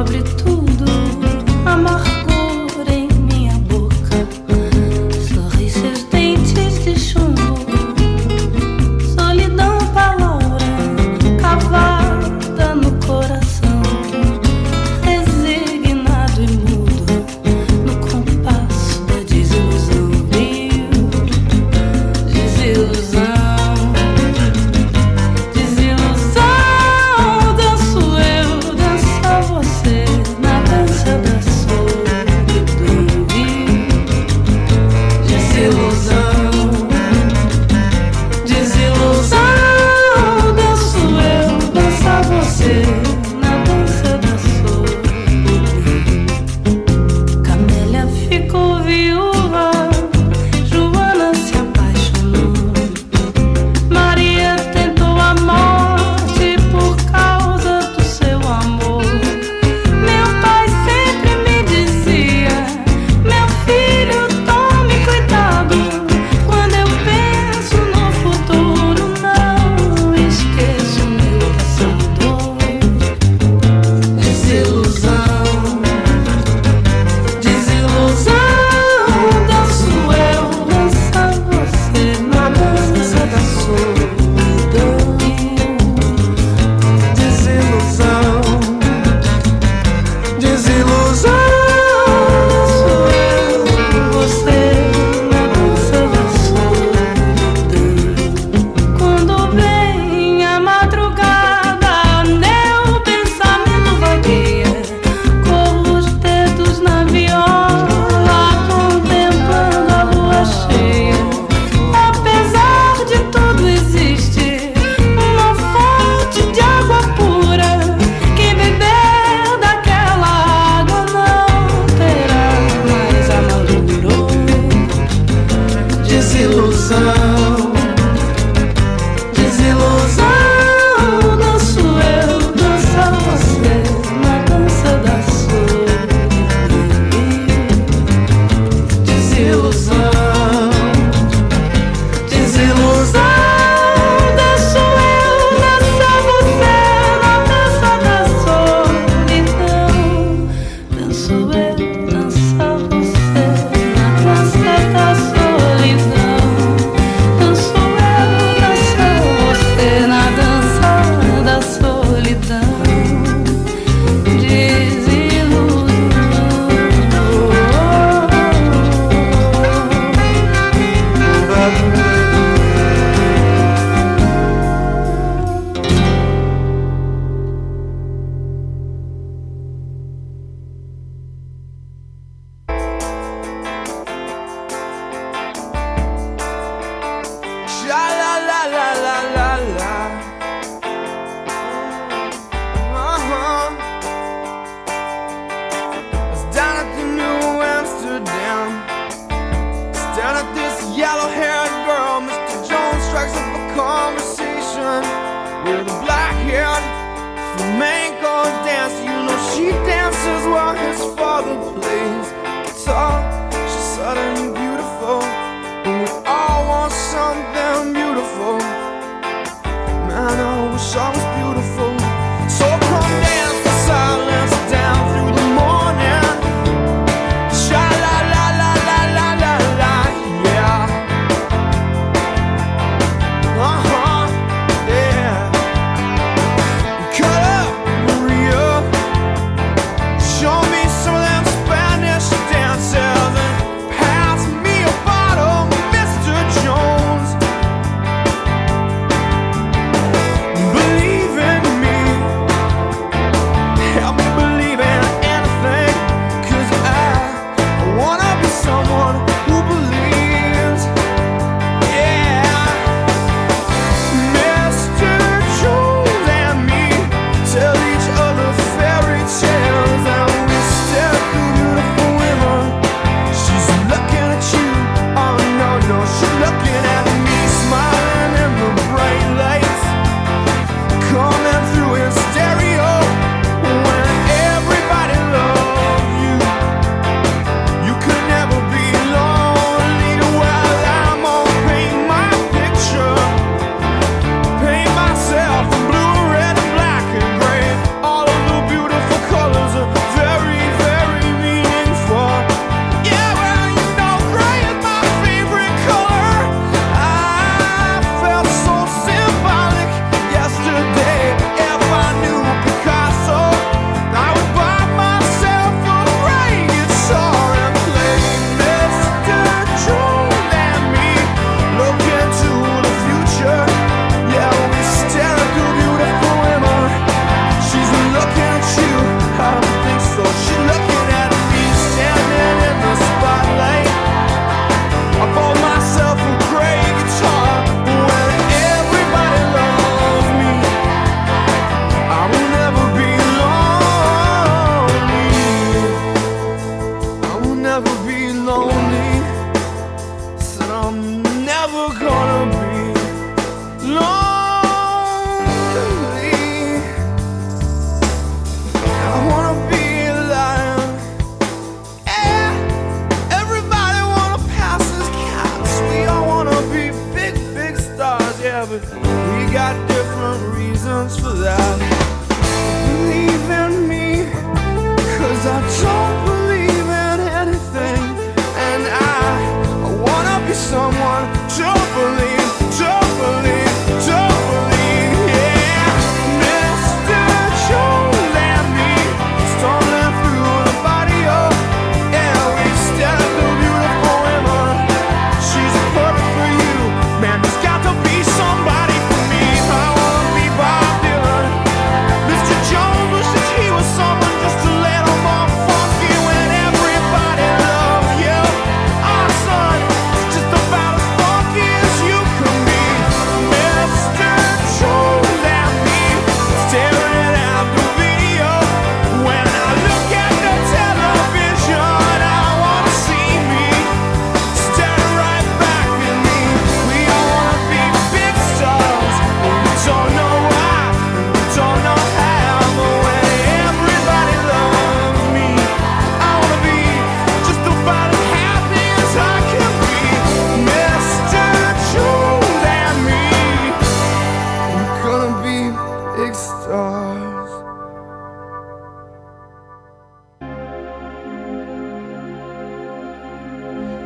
обрету.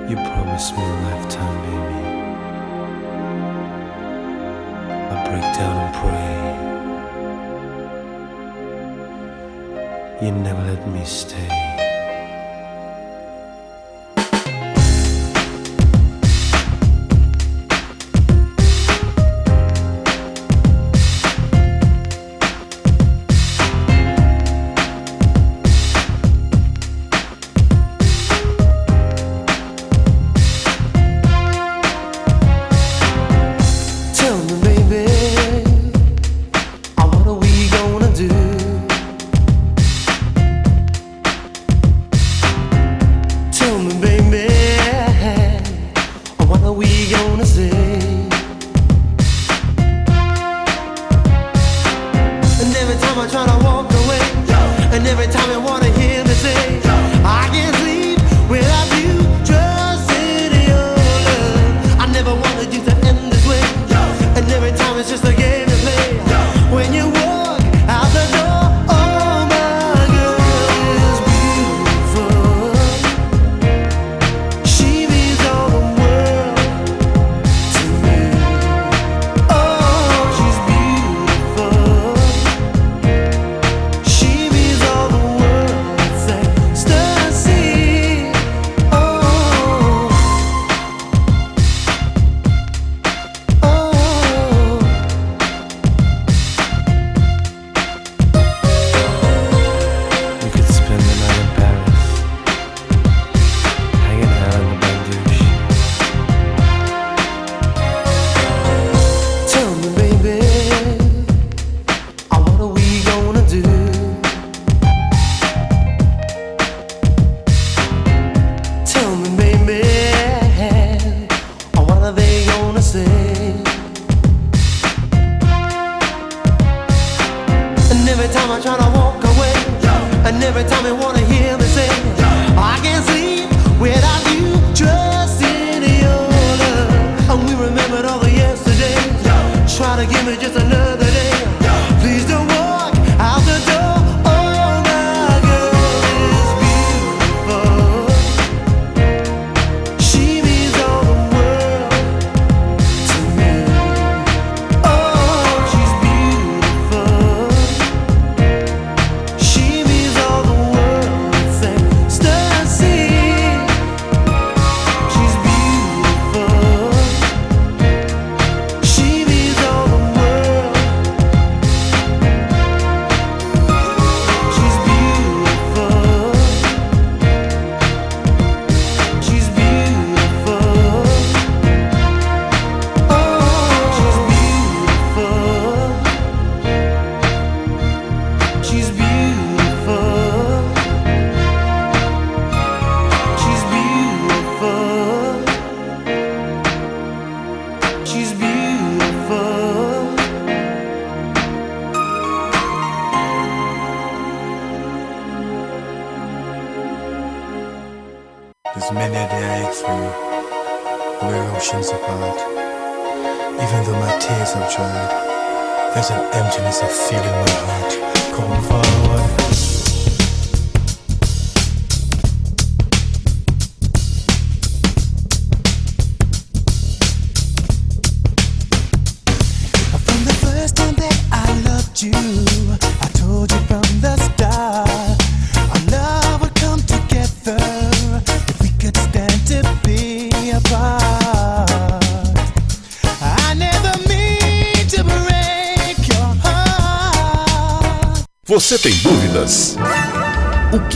You promised me a lifetime, baby. I break down and pray. You never let me stay.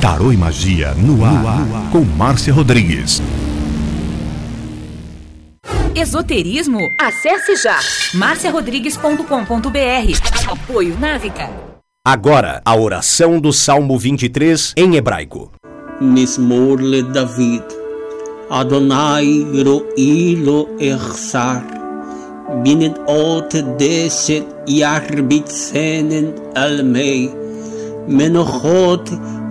Tarô e Magia no ar, no ar, com Márcia Rodrigues. Esoterismo? Acesse já marciarodrigues.com.br. Apoio Návica. Agora, a oração do Salmo 23 em hebraico. Mismorle David. Adonai ro'ilo echsar. Binet ot deset yarbit senen almei. Menochot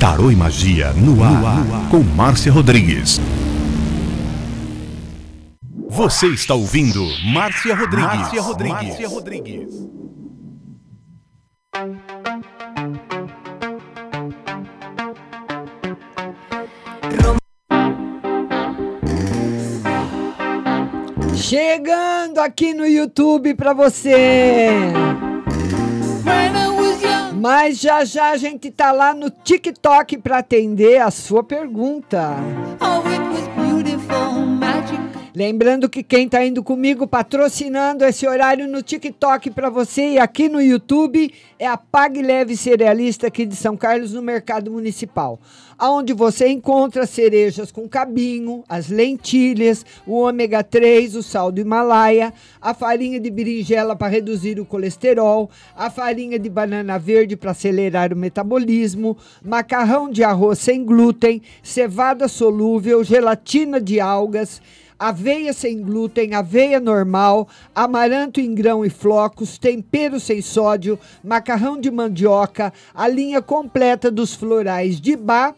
Tarô e Magia no ar, com Márcia Rodrigues. Você está ouvindo Márcia Rodrigues. Márcia Rodrigues. Márcia Rodrigues. Chegando aqui no YouTube para você. Mas já já a gente tá lá no TikTok para atender a sua pergunta. Lembrando que quem está indo comigo patrocinando esse horário no TikTok para você e aqui no YouTube é a Pag Leve Cerealista aqui de São Carlos no Mercado Municipal, aonde você encontra cerejas com cabinho, as lentilhas, o ômega 3, o sal do Himalaia, a farinha de berinjela para reduzir o colesterol, a farinha de banana verde para acelerar o metabolismo, macarrão de arroz sem glúten, cevada solúvel, gelatina de algas, aveia sem glúten, aveia normal, amaranto em grão e flocos, tempero sem sódio, macarrão de mandioca, a linha completa dos florais de bar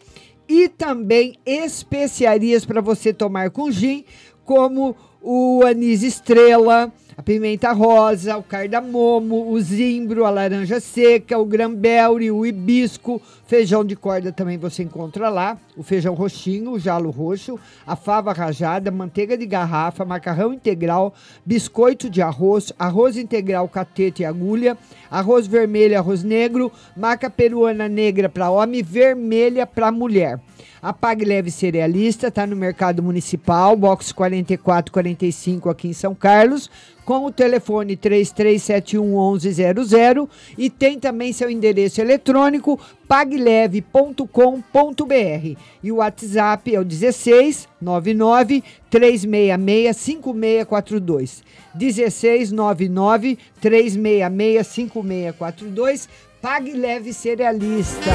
e também especiarias para você tomar com gin, como o anis estrela, a pimenta rosa, o cardamomo, o zimbro, a laranja seca, o grambelre, o hibisco, feijão de corda também você encontra lá, o feijão roxinho, o jalo roxo, a fava rajada, manteiga de garrafa, macarrão integral, biscoito de arroz, arroz integral catete e agulha, arroz vermelho, arroz negro, maca peruana negra para homem, vermelha para mulher. A Pag Leve Cerealista está no Mercado Municipal, box 4445 aqui em São Carlos, com o telefone 33711100 e tem também seu endereço eletrônico pagleve.com.br e o WhatsApp é o 16 99 366 5642. 16 99 366 5642. Pague Leve Cerealista.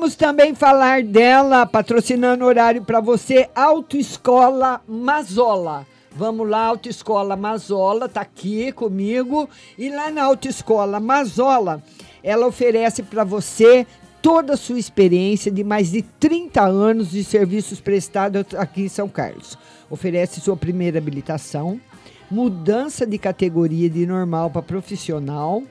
Vamos também falar dela, patrocinando horário para você, Autoescola Mazola. Vamos lá, Autoescola Mazola, tá aqui comigo. E lá na Autoescola Mazola, ela oferece para você toda a sua experiência de mais de 30 anos de serviços prestados aqui em São Carlos. Oferece sua primeira habilitação, mudança de categoria de normal para profissional,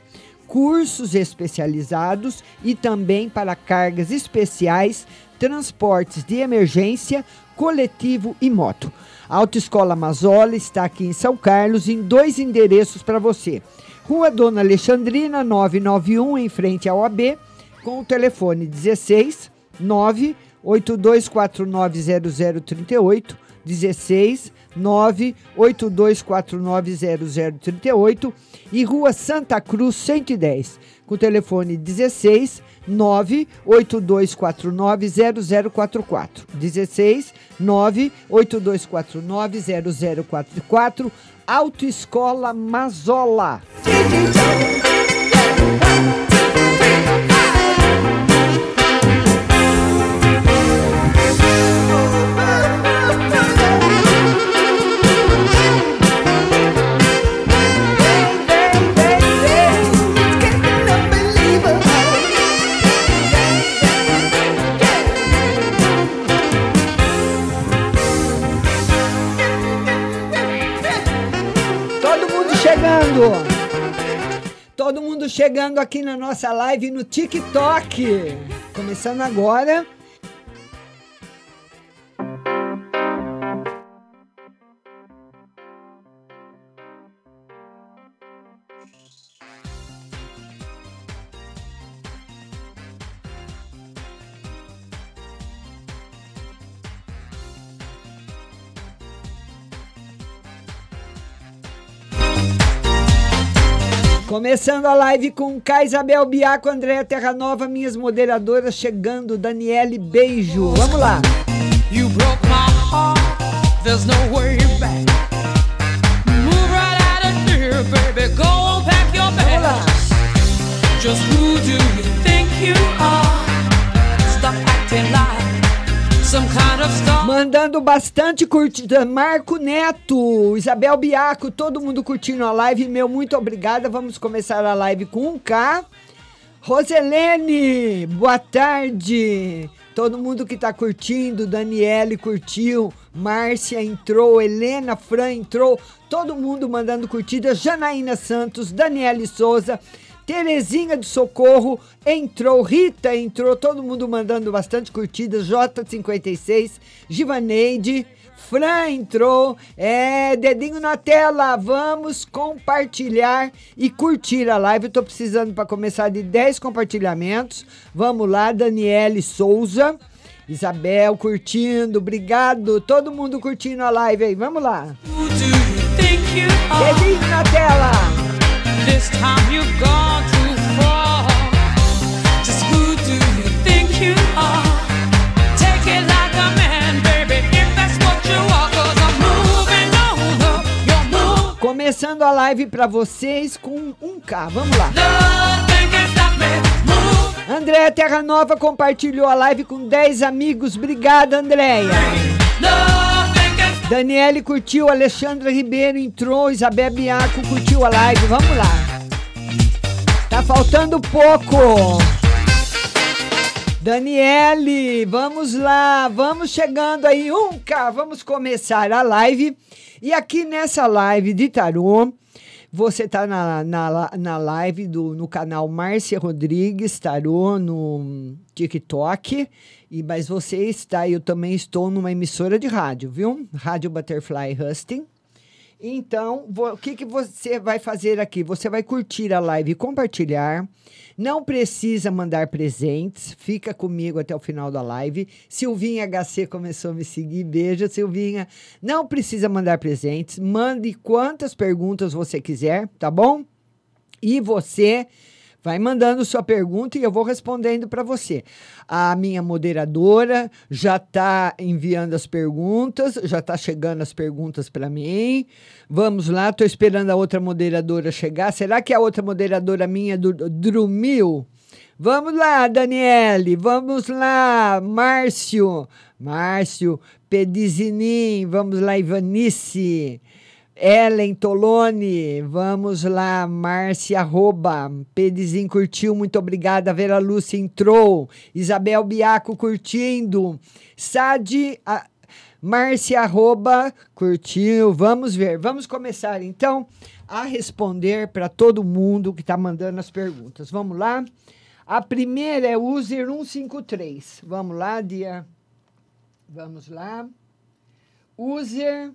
cursos especializados e também para cargas especiais, transportes de emergência, coletivo e moto. A Autoescola Mazola está aqui em São Carlos em dois endereços para você. Rua Dona Alexandrina 991, em frente ao AB, com o telefone 16 9 82490038 16 982490038 e Rua Santa Cruz 110, com telefone 16 982490044. 16 982490044. Autoescola Mazola. Todo mundo chegando aqui na nossa live no TikTok. Começando agora. Começando a live com K. Isabel Biaco, Andréa Terra Nova, minhas moderadoras chegando, Daniele Beijo. Vamos lá. You broke my heart, there's no way back. Move right out of here, baby. Go on, pack your bags. Just who do you think you are? Stop acting like Mandando bastante curtida. Marco Neto, Isabel Biaco, todo mundo curtindo a live. Meu muito obrigada. Vamos começar a live com um K. Roselene, boa tarde. Todo mundo que tá curtindo, Daniele curtiu, Márcia entrou, Helena Fran entrou, todo mundo mandando curtida, Janaína Santos, Daniele Souza, Terezinha do Socorro entrou, Rita entrou, todo mundo mandando bastante curtidas, J56, Givaneide, Fran entrou, é, dedinho na tela, vamos compartilhar e curtir a live. Eu tô precisando para começar de 10 compartilhamentos. Vamos lá, Daniele Souza, Isabel curtindo, obrigado, todo mundo curtindo a live aí, vamos lá. Dedinho na tela. Começando a live para vocês com 1K, vamos lá. Andréia Terra Nova compartilhou a live com 10 amigos, obrigada Andréia. Daniele curtiu, Alexandra Ribeiro entrou, Isabel Biaco curtiu a live. Vamos lá. Tá faltando pouco. Daniele, vamos lá, vamos chegando aí, um K, vamos começar a live. E aqui nessa live de tarô, você tá na, na, na live do, no canal Márcia Rodrigues Tarô no TikTok. E, mas você está, eu também estou numa emissora de rádio, viu? Rádio Butterfly Husting. Então, o que, que você vai fazer aqui? Você vai curtir a live e compartilhar. Não precisa mandar presentes. Fica comigo até o final da live. Silvinha HC começou a me seguir. Beijo, Silvinha. Não precisa mandar presentes. Mande quantas perguntas você quiser, tá bom? E você vai mandando sua pergunta e eu vou respondendo para você. A minha moderadora já está enviando as perguntas, já está chegando as perguntas para mim. Vamos lá, estou esperando a outra moderadora chegar. Será que a outra moderadora minha do, dormiu? Vamos lá, Daniele. Vamos lá, Márcio. Márcio, Pedizinin. Vamos lá, Ivanice. Ellen Tolone, vamos lá, Márcia Arroba, Pedizin curtiu, muito obrigada, Vera Lúcia entrou, Isabel Biaco curtindo, Sade, a, Márcia Arroba curtiu, vamos ver, vamos começar então a responder para todo mundo que está mandando as perguntas, vamos lá? A primeira é user 153, vamos lá, Dia, vamos lá, user...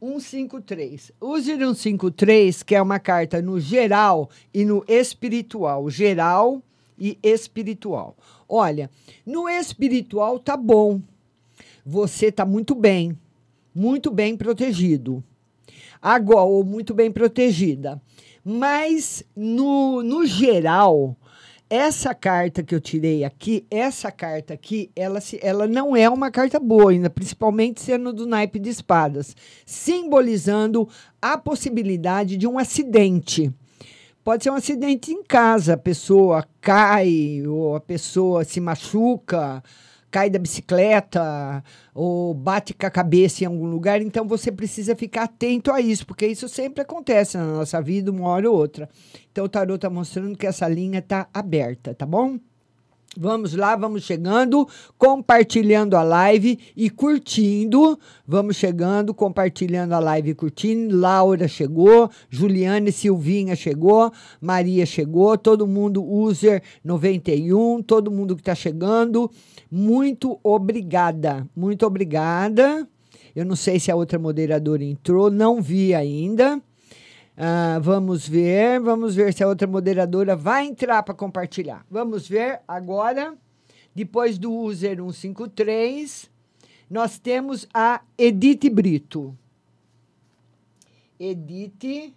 153. Use o 153, que é uma carta no geral e no espiritual. Geral e espiritual. Olha, no espiritual tá bom. Você tá muito bem, muito bem protegido. Agora, ou muito bem protegida. Mas no, no geral, essa carta que eu tirei aqui, essa carta aqui, ela, se, ela não é uma carta boa ainda, principalmente sendo do naipe de espadas, simbolizando a possibilidade de um acidente. Pode ser um acidente em casa, a pessoa cai, ou a pessoa se machuca, cai da bicicleta, ou bate com a cabeça em algum lugar. Então você precisa ficar atento a isso, porque isso sempre acontece na nossa vida, uma hora ou outra. Então o tarot está mostrando que essa linha está aberta, tá bom? Vamos lá, vamos chegando, compartilhando a live e curtindo. Vamos chegando, compartilhando a live e curtindo. Laura chegou, Juliane Silvinha chegou, Maria chegou, todo mundo user 91, todo mundo que está chegando. Muito obrigada, muito obrigada. Eu não sei se a outra moderadora entrou, não vi ainda. Ah, vamos ver, vamos ver se a outra moderadora vai entrar para compartilhar. Vamos ver agora, depois do user 153, nós temos a Edith Brito. Edith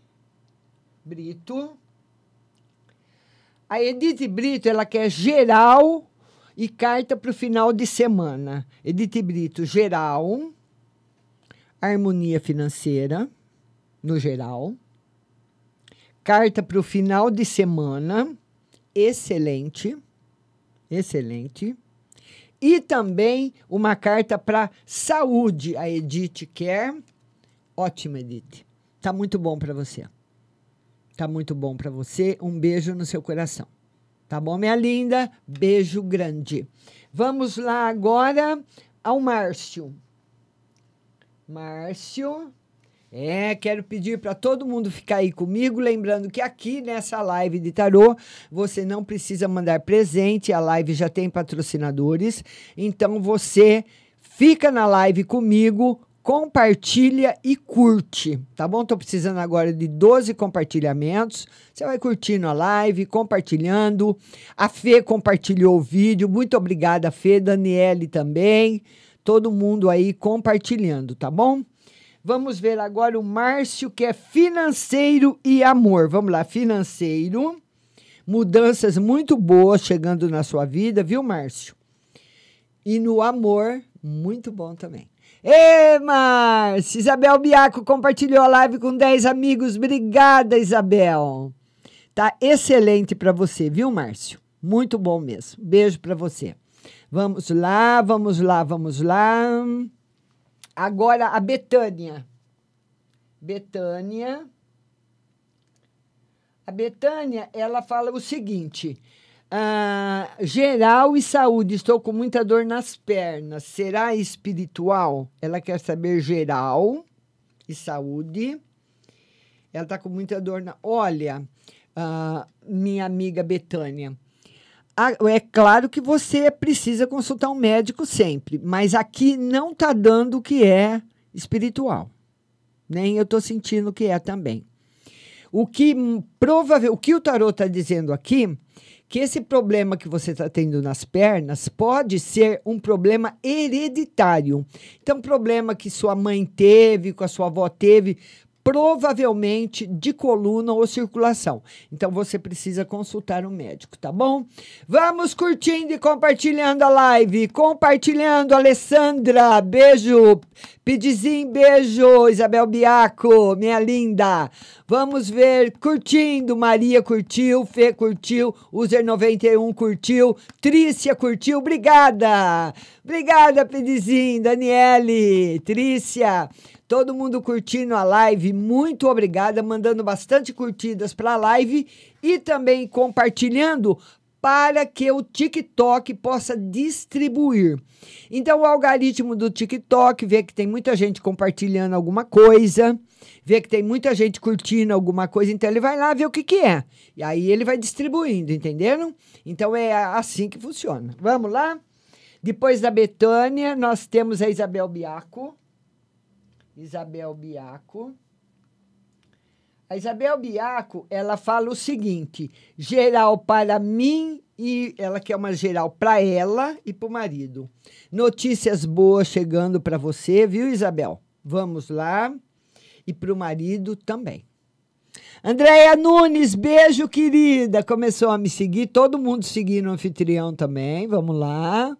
Brito. A Edith Brito, ela quer geral e carta para o final de semana. Edith Brito, geral, harmonia financeira, no geral carta para o final de semana, excelente, excelente. E também uma carta para saúde, a Edith quer. Ótima, Edith. Tá muito bom para você. Tá muito bom para você. Um beijo no seu coração. Tá bom, minha linda? Beijo grande. Vamos lá agora ao Márcio. Márcio. É, quero pedir para todo mundo ficar aí comigo, lembrando que aqui nessa live de tarô, você não precisa mandar presente, a live já tem patrocinadores. Então você fica na live comigo, compartilha e curte, tá bom? Tô precisando agora de 12 compartilhamentos. Você vai curtindo a live, compartilhando. A Fê compartilhou o vídeo. Muito obrigada, Fê, Daniele também. Todo mundo aí compartilhando, tá bom? Vamos ver agora o Márcio, que é financeiro e amor. Vamos lá, financeiro. Mudanças muito boas chegando na sua vida, viu, Márcio? E no amor, muito bom também. Ê, Márcio! Isabel Biaco compartilhou a live com 10 amigos. Obrigada, Isabel. Tá excelente para você, viu, Márcio? Muito bom mesmo. Beijo para você. Vamos lá, vamos lá, vamos lá. Agora a Betânia. Betânia. A Betânia, ela fala o seguinte: ah, geral e saúde, estou com muita dor nas pernas. Será espiritual? Ela quer saber geral e saúde. Ela está com muita dor na. Olha, ah, minha amiga Betânia, é claro que você precisa consultar um médico sempre, mas aqui não está dando o que é espiritual. Nem eu estou sentindo que é também. O que provável, o que o tarot está dizendo aqui, que esse problema que você está tendo nas pernas pode ser um problema hereditário. Então, problema que sua mãe teve, que a sua avó teve, provavelmente de coluna ou circulação. Então você precisa consultar um médico, tá bom? Vamos curtindo e compartilhando a live. Compartilhando, Alessandra. Beijo. Pedizinho, beijo. Isabel Biaco, minha linda. Vamos ver, curtindo. Maria curtiu, Fê curtiu, User 91 curtiu, Trícia curtiu. Obrigada. Obrigada, Pedizinho, Daniele, Trícia. Todo mundo curtindo a live, muito obrigada, mandando bastante curtidas para a live e também compartilhando para que o TikTok possa distribuir. Então, o algoritmo do TikTok vê que tem muita gente compartilhando alguma coisa, vê que tem muita gente curtindo alguma coisa, então ele vai lá ver o que, que é. E aí ele vai distribuindo, entenderam? Então é assim que funciona. Vamos lá? Depois da Betânia, nós temos a Isabel Biaco. Isabel Biaco. A Isabel Biaco, ela fala o seguinte: geral para mim e ela quer uma geral para ela e para o marido. Notícias boas chegando para você, viu, Isabel? Vamos lá. E para o marido também. Andréia Nunes, beijo, querida. Começou a me seguir, todo mundo seguindo o anfitrião também. Vamos lá.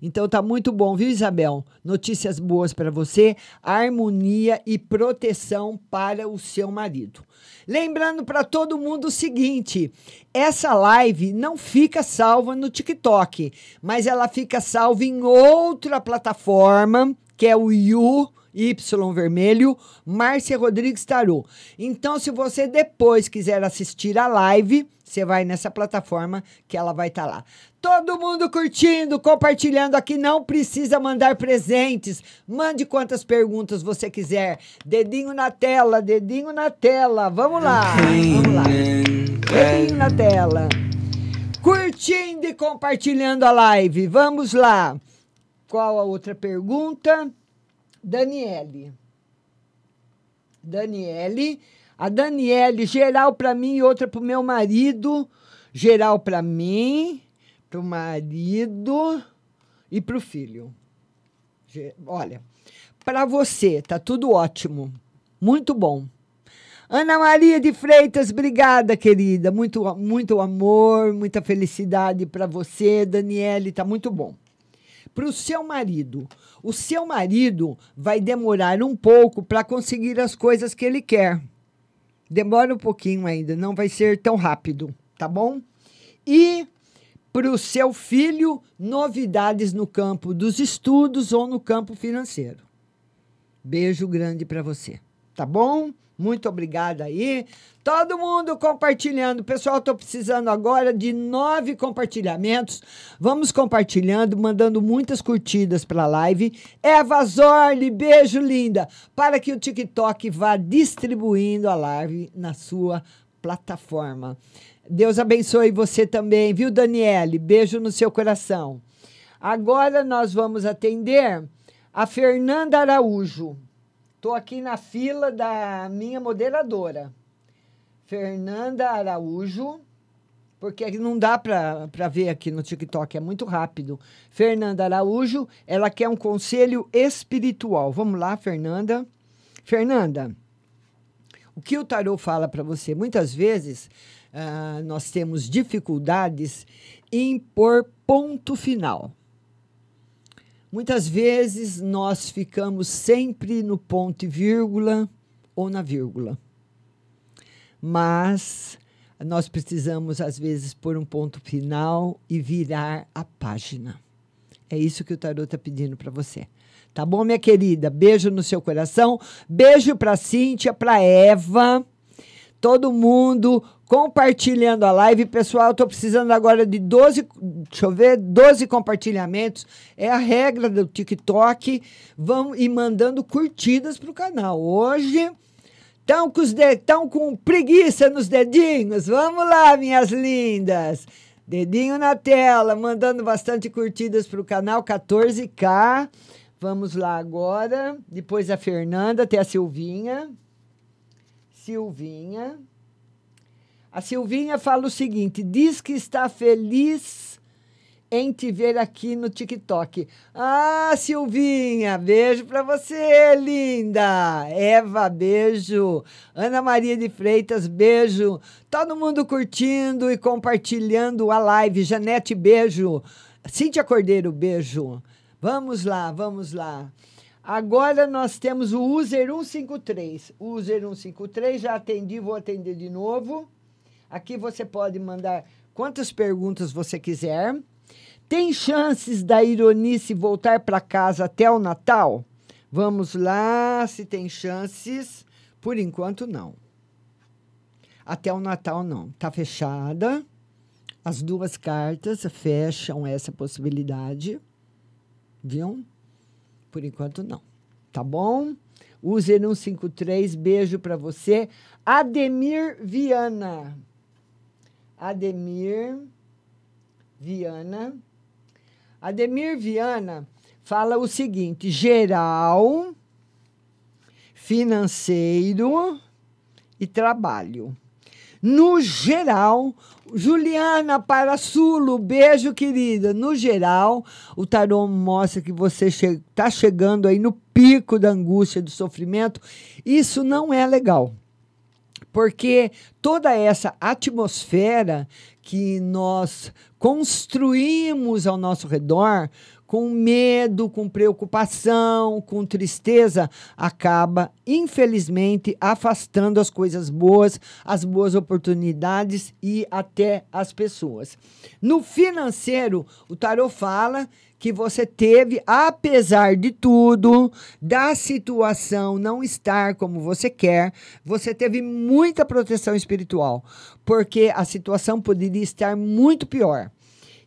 Então tá muito bom, viu, Isabel? Notícias boas para você, harmonia e proteção para o seu marido. Lembrando para todo mundo o seguinte: essa live não fica salva no TikTok, mas ela fica salva em outra plataforma, que é o You Y vermelho, Márcia Rodrigues Tarô. Então, se você depois quiser assistir a live, você vai nessa plataforma que ela vai estar lá. Todo mundo curtindo, compartilhando aqui, não precisa mandar presentes. Mande quantas perguntas você quiser. Dedinho na tela, dedinho na tela. Vamos lá. Vamos lá. Dedinho na tela. Curtindo e compartilhando a live. Vamos lá. Qual a outra pergunta? Daniele. Daniele. A Daniele, geral para mim e outra para o meu marido. Geral para mim, para o marido e para o filho. Olha, para você, tá tudo ótimo. Muito bom. Ana Maria de Freitas, obrigada, querida. Muito, muito amor, muita felicidade para você, Daniele, tá muito bom. Para o seu marido, o seu marido vai demorar um pouco para conseguir as coisas que ele quer. Demora um pouquinho ainda, não vai ser tão rápido, tá bom? E para o seu filho, novidades no campo dos estudos ou no campo financeiro. Beijo grande para você, tá bom? Muito obrigada aí. Todo mundo compartilhando. Pessoal, estou precisando agora de nove compartilhamentos. Vamos compartilhando, mandando muitas curtidas para a live. Eva Zorli, beijo linda. Para que o TikTok vá distribuindo a live na sua plataforma. Deus abençoe você também, viu, Daniele? Beijo no seu coração. Agora nós vamos atender a Fernanda Araújo. Estou aqui na fila da minha moderadora, Fernanda Araújo, porque não dá para ver aqui no TikTok, é muito rápido. Fernanda Araújo, ela quer um conselho espiritual. Vamos lá, Fernanda. Fernanda, o que o tarô fala para você? Muitas vezes ah, nós temos dificuldades em pôr ponto final. Muitas vezes nós ficamos sempre no ponto e vírgula ou na vírgula. Mas nós precisamos, às vezes, pôr um ponto final e virar a página. É isso que o tarot está pedindo para você. Tá bom, minha querida? Beijo no seu coração. Beijo para Cíntia, para Eva. Todo mundo compartilhando a live. Pessoal, estou precisando agora de 12, deixa eu ver, 12 compartilhamentos. É a regra do TikTok. Vão e mandando curtidas para o canal. Hoje estão com, com preguiça nos dedinhos. Vamos lá, minhas lindas. Dedinho na tela, mandando bastante curtidas para o canal 14K. Vamos lá agora. Depois a Fernanda, tem a Silvinha. Silvinha. A Silvinha fala o seguinte: diz que está feliz em te ver aqui no TikTok. Ah, Silvinha, beijo para você, linda. Eva, beijo. Ana Maria de Freitas, beijo. Todo mundo curtindo e compartilhando a live. Janete, beijo. Cíntia Cordeiro, beijo. Vamos lá, vamos lá. Agora nós temos o user 153. User 153, já atendi, vou atender de novo. Aqui você pode mandar quantas perguntas você quiser. Tem chances da Ironice voltar para casa até o Natal? Vamos lá, se tem chances. Por enquanto, não. Até o Natal, não. Está fechada. As duas cartas fecham essa possibilidade. Viu? Por enquanto, não. Tá bom? User 153, beijo para você. Ademir Viana. Ademir Viana. Ademir Viana fala o seguinte: geral, financeiro e trabalho. No geral, Juliana Parasulo, beijo, querida. No geral, o tarô mostra que você está chegando aí no pico da angústia, do sofrimento. Isso não é legal. Porque toda essa atmosfera que nós construímos ao nosso redor, com medo, com preocupação, com tristeza, acaba, infelizmente, afastando as coisas boas, as boas oportunidades e até as pessoas. No financeiro, o tarot fala que você teve, apesar de tudo, da situação não estar como você quer, você teve muita proteção espiritual, porque a situação poderia estar muito pior.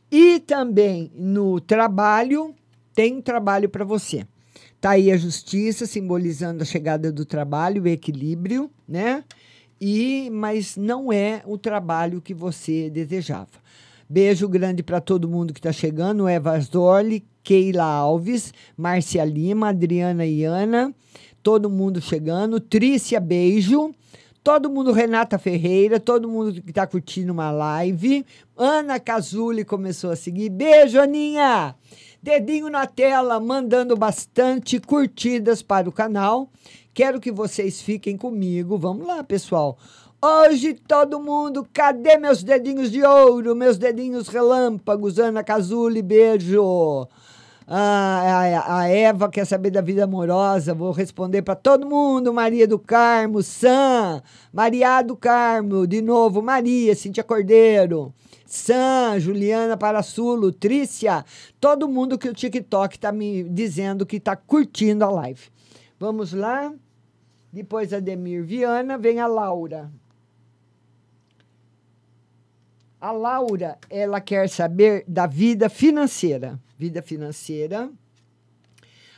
E também no trabalho, tem trabalho para você. Tá aí a justiça simbolizando a chegada do trabalho, o equilíbrio, né? E mas não é o trabalho que você desejava. Beijo grande para todo mundo que está chegando. Eva Zorli, Keila Alves, Márcia Lima, Adriana Iana, todo mundo chegando. Trícia, beijo. Todo mundo, Renata Ferreira, todo mundo que está curtindo uma live. Ana Cazuli começou a seguir. Beijo, Aninha! Dedinho na tela, mandando bastante curtidas para o canal. Quero que vocês fiquem comigo. Vamos lá, pessoal. Hoje todo mundo, cadê meus dedinhos de ouro, meus dedinhos relâmpagos? Ana Cazuli, beijo. Ah, a, a Eva quer saber da vida amorosa. Vou responder para todo mundo. Maria do Carmo, Sam, Maria do Carmo, de novo, Maria, Cintia Cordeiro, Sam, Juliana Parasulo, Trícia, todo mundo que o TikTok está me dizendo que está curtindo a live. Vamos lá. Depois a Demir Viana, vem a Laura. A Laura, ela quer saber da vida financeira. Vida financeira.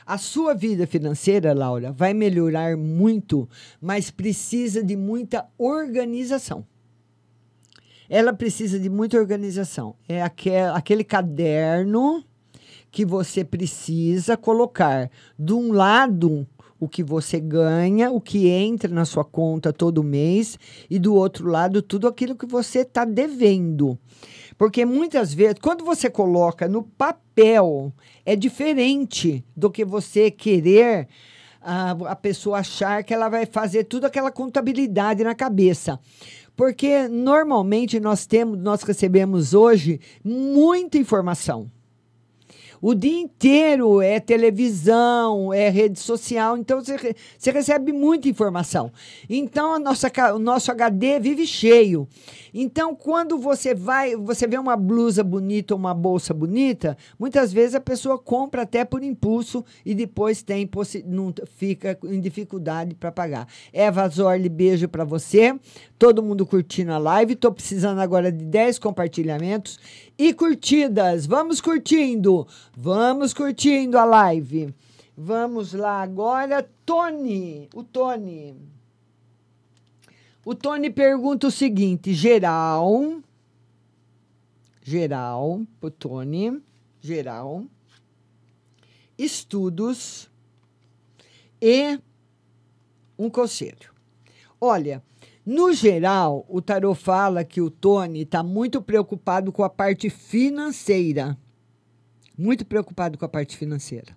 A sua vida financeira, Laura, vai melhorar muito, mas precisa de muita organização. Ela precisa de muita organização. É aquele, aquele caderno que você precisa colocar de um lado o que você ganha, o que entra na sua conta todo mês, e do outro lado, tudo aquilo que você está devendo. Porque muitas vezes, quando você coloca no papel, é diferente do que você querer a, a pessoa achar que ela vai fazer tudo aquela contabilidade na cabeça. Porque normalmente nós temos, nós recebemos hoje muita informação. O dia inteiro é televisão, é rede social, então você, você recebe muita informação. Então a nossa, o nosso HD vive cheio. Então quando você vai, você vê uma blusa bonita uma bolsa bonita, muitas vezes a pessoa compra até por impulso e depois tem não fica em dificuldade para pagar. Eva Zorli, beijo para você. Todo mundo curtindo a live. Estou precisando agora de 10 compartilhamentos e curtidas. Vamos curtindo. Vamos curtindo a live. Vamos lá agora, Tony. O Tony. O Tony pergunta o seguinte: geral. Geral, pro Tony. Geral. Estudos e um conselho. Olha, no geral, o tarot fala que o Tony está muito preocupado com a parte financeira. Muito preocupado com a parte financeira.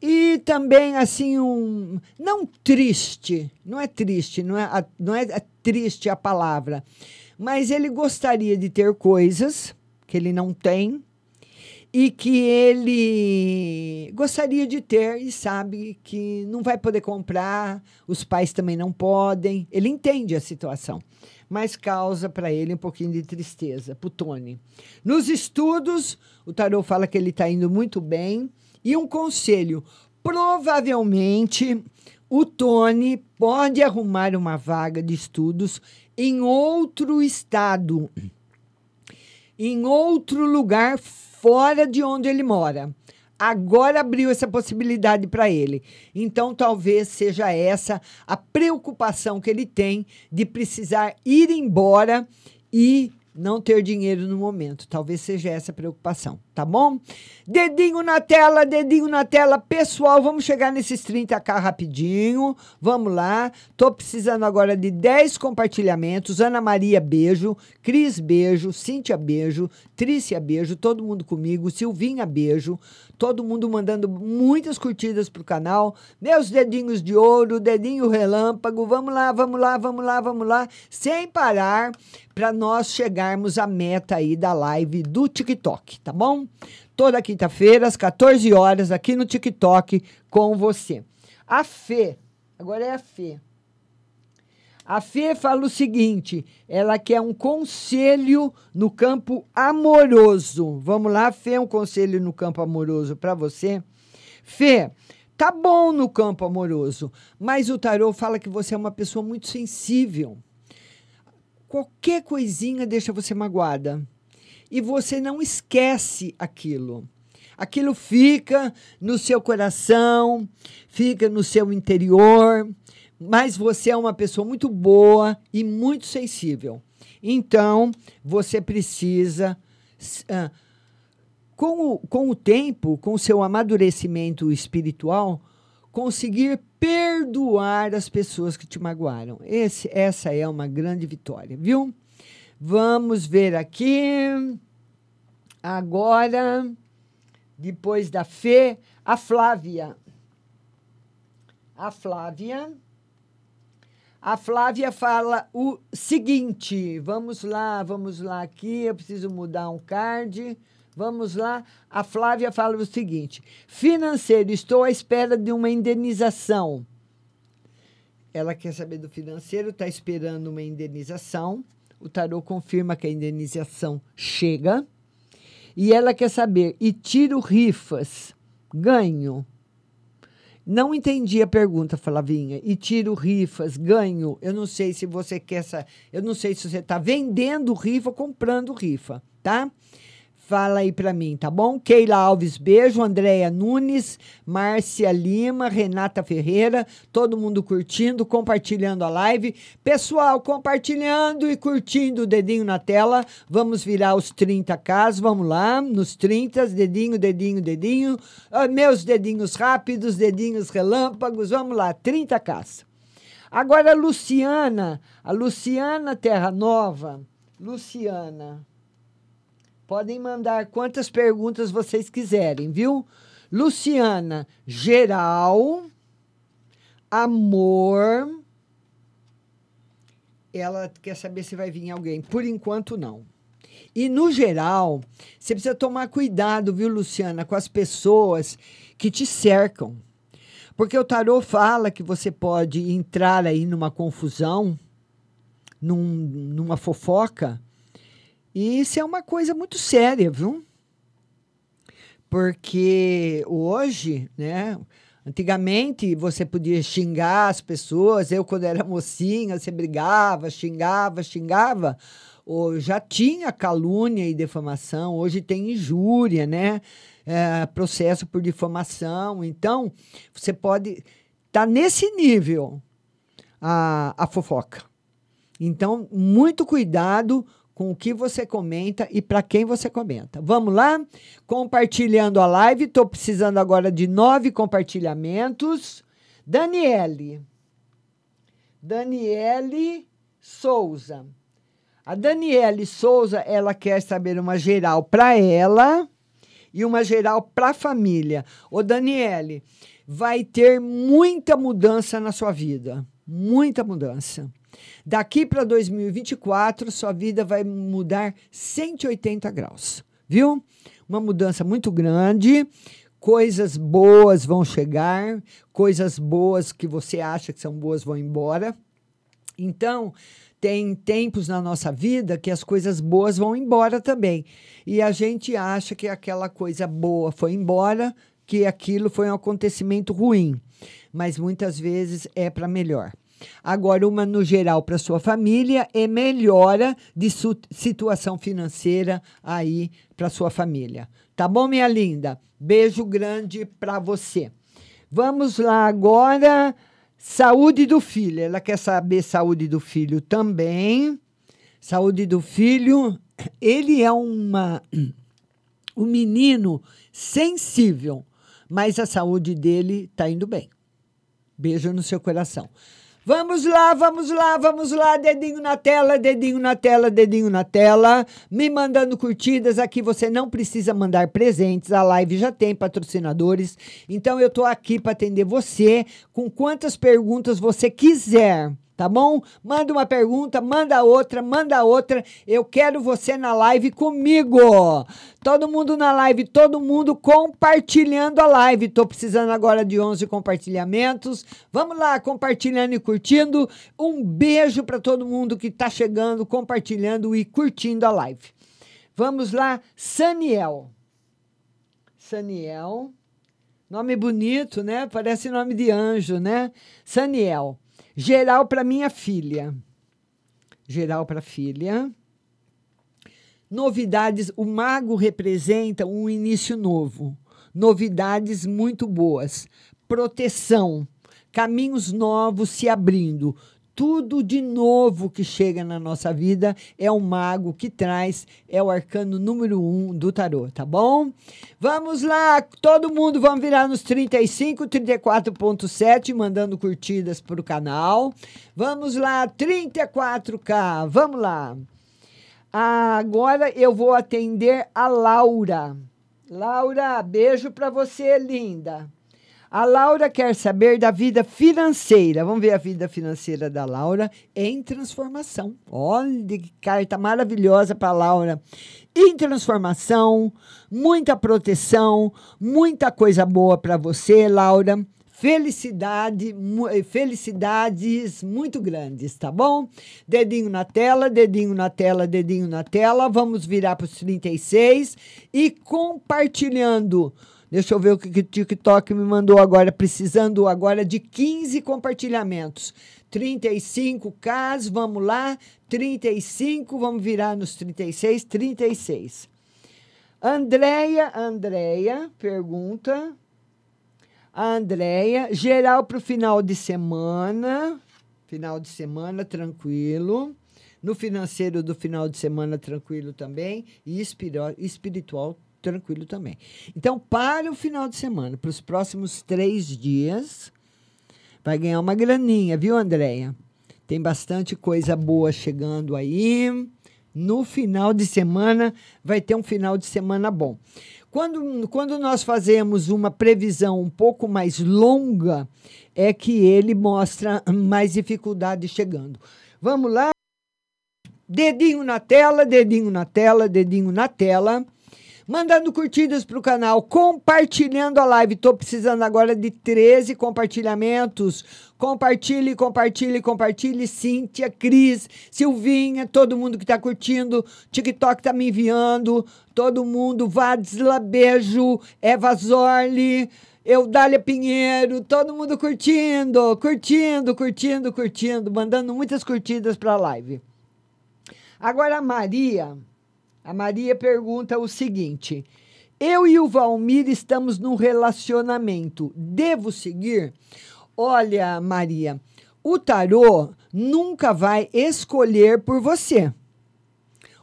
E também, assim, um. Não triste, não é triste, não é, não é triste a palavra, mas ele gostaria de ter coisas que ele não tem e que ele gostaria de ter e sabe que não vai poder comprar, os pais também não podem. Ele entende a situação, mas causa para ele um pouquinho de tristeza, para o Tony. Nos estudos, o Tarot fala que ele está indo muito bem. E um conselho: provavelmente o Tony pode arrumar uma vaga de estudos em outro estado em outro lugar de onde ele mora. Agora abriu essa possibilidade para ele. Então, talvez seja essa a preocupação que ele tem de precisar ir embora e não ter dinheiro no momento. Talvez seja essa a preocupação, tá? bom? Dedinho na tela, dedinho na tela. Pessoal, vamos chegar nesses 30k rapidinho. Vamos lá. Tô precisando agora de 10 compartilhamentos. Ana Maria, beijo. Cris, beijo. Cíntia, beijo. Trícia, beijo. Todo mundo comigo. Silvinha, beijo. Todo mundo mandando muitas curtidas pro canal. Meus dedinhos de ouro, dedinho relâmpago. Vamos lá, vamos lá, vamos lá, vamos lá. Sem parar para nós chegarmos à meta aí da live do TikTok, tá bom? Toda quinta-feira, às 14 horas, aqui no TikTok com você. A Fê, agora é a Fê. A Fê fala o seguinte: ela quer um conselho no campo amoroso. Vamos lá, Fê, um conselho no campo amoroso para você. Fê, tá bom no campo amoroso, mas o tarô fala que você é uma pessoa muito sensível. Qualquer coisinha deixa você magoada. E você não esquece aquilo. Aquilo fica no seu coração, fica no seu interior, mas você é uma pessoa muito boa e muito sensível. Então, você precisa, ah, com, o, com o tempo, com o seu amadurecimento espiritual, conseguir perdoar as pessoas que te magoaram. Esse, essa é uma grande vitória, viu? Vamos ver aqui. Agora, depois da Fê, a Flávia. A Flávia. A Flávia fala o seguinte: vamos lá, vamos lá aqui, eu preciso mudar um card. Vamos lá. A Flávia fala o seguinte: financeiro, estou à espera de uma indenização. Ela quer saber do financeiro, está esperando uma indenização. O tarô confirma que a indenização chega. E ela quer saber: e tiro rifas, ganho? Não entendi a pergunta, Flavinha. E tiro rifas, ganho? Eu não sei se você quer essa. Eu não sei se você está vendendo rifa ou comprando rifa, tá? Fala aí para mim, tá bom? Keila Alves, beijo. Andréia Nunes, Márcia Lima, Renata Ferreira, todo mundo curtindo, compartilhando a live. Pessoal, compartilhando e curtindo o dedinho na tela. Vamos virar os 30k, vamos lá, nos 30, dedinho, dedinho, dedinho. Ah, meus dedinhos rápidos, dedinhos relâmpagos, vamos lá, 30k. Agora, a Luciana, a Luciana Terra Nova. Luciana. Podem mandar quantas perguntas vocês quiserem, viu? Luciana, geral, amor. Ela quer saber se vai vir alguém. Por enquanto, não. E no geral, você precisa tomar cuidado, viu, Luciana, com as pessoas que te cercam. Porque o tarô fala que você pode entrar aí numa confusão, num, numa fofoca, e isso é uma coisa muito séria, viu? Porque hoje, né? Antigamente você podia xingar as pessoas. Eu, quando era mocinha, você brigava, xingava, xingava. Ou já tinha calúnia e defamação. Hoje tem injúria, né? É, processo por difamação. Então, você pode estar tá nesse nível a, a fofoca. Então, muito cuidado com o que você comenta e para quem você comenta. Vamos lá? Compartilhando a live. Estou precisando agora de nove compartilhamentos. Daniele. Daniele Souza. A Daniele Souza, ela quer saber uma geral para ela e uma geral para a família. Ô, Daniele, vai ter muita mudança na sua vida. Muita mudança. Daqui para 2024, sua vida vai mudar 180 graus, viu? Uma mudança muito grande. Coisas boas vão chegar, coisas boas que você acha que são boas vão embora. Então, tem tempos na nossa vida que as coisas boas vão embora também. E a gente acha que aquela coisa boa foi embora, que aquilo foi um acontecimento ruim. Mas muitas vezes é para melhor. Agora, uma no geral para sua família é melhora de situação financeira aí para sua família. Tá bom, minha linda? Beijo grande para você. Vamos lá agora. Saúde do filho. Ela quer saber saúde do filho também. Saúde do filho. Ele é uma O menino sensível, mas a saúde dele está indo bem. Beijo no seu coração. Vamos lá, vamos lá, vamos lá. Dedinho na tela, dedinho na tela, dedinho na tela. Me mandando curtidas. Aqui você não precisa mandar presentes. A live já tem patrocinadores. Então eu tô aqui para atender você com quantas perguntas você quiser. Tá bom? Manda uma pergunta, manda outra, manda outra. Eu quero você na live comigo. Todo mundo na live, todo mundo compartilhando a live. Tô precisando agora de 11 compartilhamentos. Vamos lá, compartilhando e curtindo. Um beijo para todo mundo que tá chegando, compartilhando e curtindo a live. Vamos lá, Saniel. Saniel. Nome bonito, né? Parece nome de anjo, né? Saniel. Geral para minha filha. Geral para filha. Novidades, o mago representa um início novo. Novidades muito boas. Proteção, caminhos novos se abrindo. Tudo de novo que chega na nossa vida é o mago que traz, é o arcano número um do tarô, tá bom? Vamos lá, todo mundo, vamos virar nos 35, 34.7, mandando curtidas para o canal. Vamos lá, 34K, vamos lá. Agora eu vou atender a Laura. Laura, beijo para você, linda. A Laura quer saber da vida financeira. Vamos ver a vida financeira da Laura em transformação. Olha que carta maravilhosa para Laura. Em transformação, muita proteção, muita coisa boa para você, Laura. Felicidade, eh, felicidades muito grandes, tá bom? Dedinho na tela, dedinho na tela, dedinho na tela. Vamos virar para os 36 e compartilhando. Deixa eu ver o que o TikTok me mandou agora, precisando agora de 15 compartilhamentos. 35 Ks, vamos lá. 35, vamos virar nos 36, 36. Andréia, Andréia, pergunta. A Andréia, geral para o final de semana. Final de semana, tranquilo. No financeiro do final de semana, tranquilo também. E espiro- espiritual, tranquilo também. Então, para o final de semana, para os próximos três dias, vai ganhar uma graninha, viu, Andréia? Tem bastante coisa boa chegando aí. No final de semana, vai ter um final de semana bom. Quando, quando nós fazemos uma previsão um pouco mais longa, é que ele mostra mais dificuldade chegando. Vamos lá? Dedinho na tela, dedinho na tela, dedinho na tela. Mandando curtidas para o canal, compartilhando a live. Estou precisando agora de 13 compartilhamentos. Compartilhe, compartilhe, compartilhe. Cíntia, Cris, Silvinha, todo mundo que está curtindo. TikTok está me enviando. Todo mundo. Vadsla, beijo. Eva Zorli. Eudália Pinheiro, todo mundo curtindo, curtindo, curtindo, curtindo, mandando muitas curtidas para a live. Agora a Maria, a Maria pergunta o seguinte: Eu e o Valmir estamos num relacionamento. Devo seguir? Olha, Maria, o tarô nunca vai escolher por você.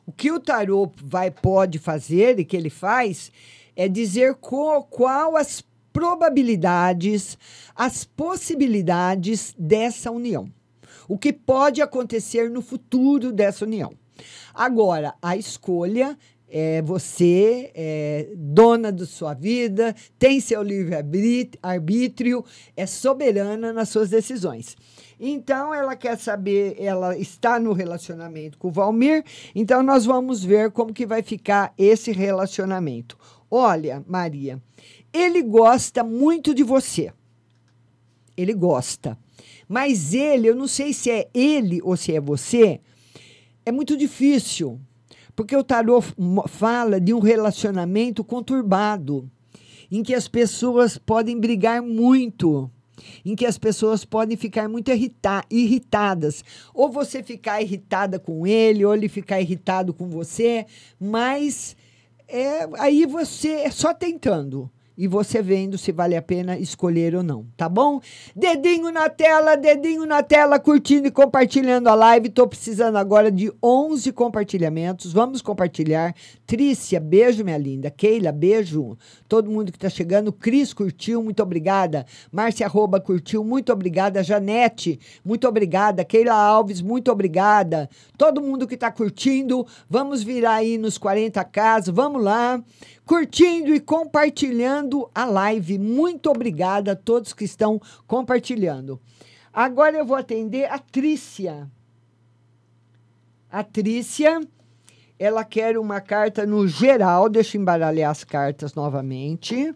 O que o tarô vai pode fazer e que ele faz é dizer qual, qual as probabilidades, as possibilidades dessa união. O que pode acontecer no futuro dessa união. Agora, a escolha é você, é dona da sua vida, tem seu livre-arbítrio, é soberana nas suas decisões. Então, ela quer saber, ela está no relacionamento com o Valmir, então nós vamos ver como que vai ficar esse relacionamento. Olha, Maria, ele gosta muito de você. Ele gosta. Mas ele, eu não sei se é ele ou se é você, é muito difícil. Porque o tarô fala de um relacionamento conturbado, em que as pessoas podem brigar muito, em que as pessoas podem ficar muito irrita irritadas. Ou você ficar irritada com ele, ou ele ficar irritado com você, mas é, aí você é só tentando. E você vendo se vale a pena escolher ou não, tá bom? Dedinho na tela, dedinho na tela, curtindo e compartilhando a live. Tô precisando agora de 11 compartilhamentos. Vamos compartilhar. Trícia, beijo, minha linda. Keila, beijo. Todo mundo que tá chegando. Cris curtiu, muito obrigada. Márcia Arroba curtiu, muito obrigada. Janete, muito obrigada. Keila Alves, muito obrigada. Todo mundo que tá curtindo, vamos virar aí nos 40 casos. Vamos lá curtindo e compartilhando a live. Muito obrigada a todos que estão compartilhando. Agora eu vou atender a Trícia. A Trícia, ela quer uma carta no geral. Deixa eu embaralhar as cartas novamente.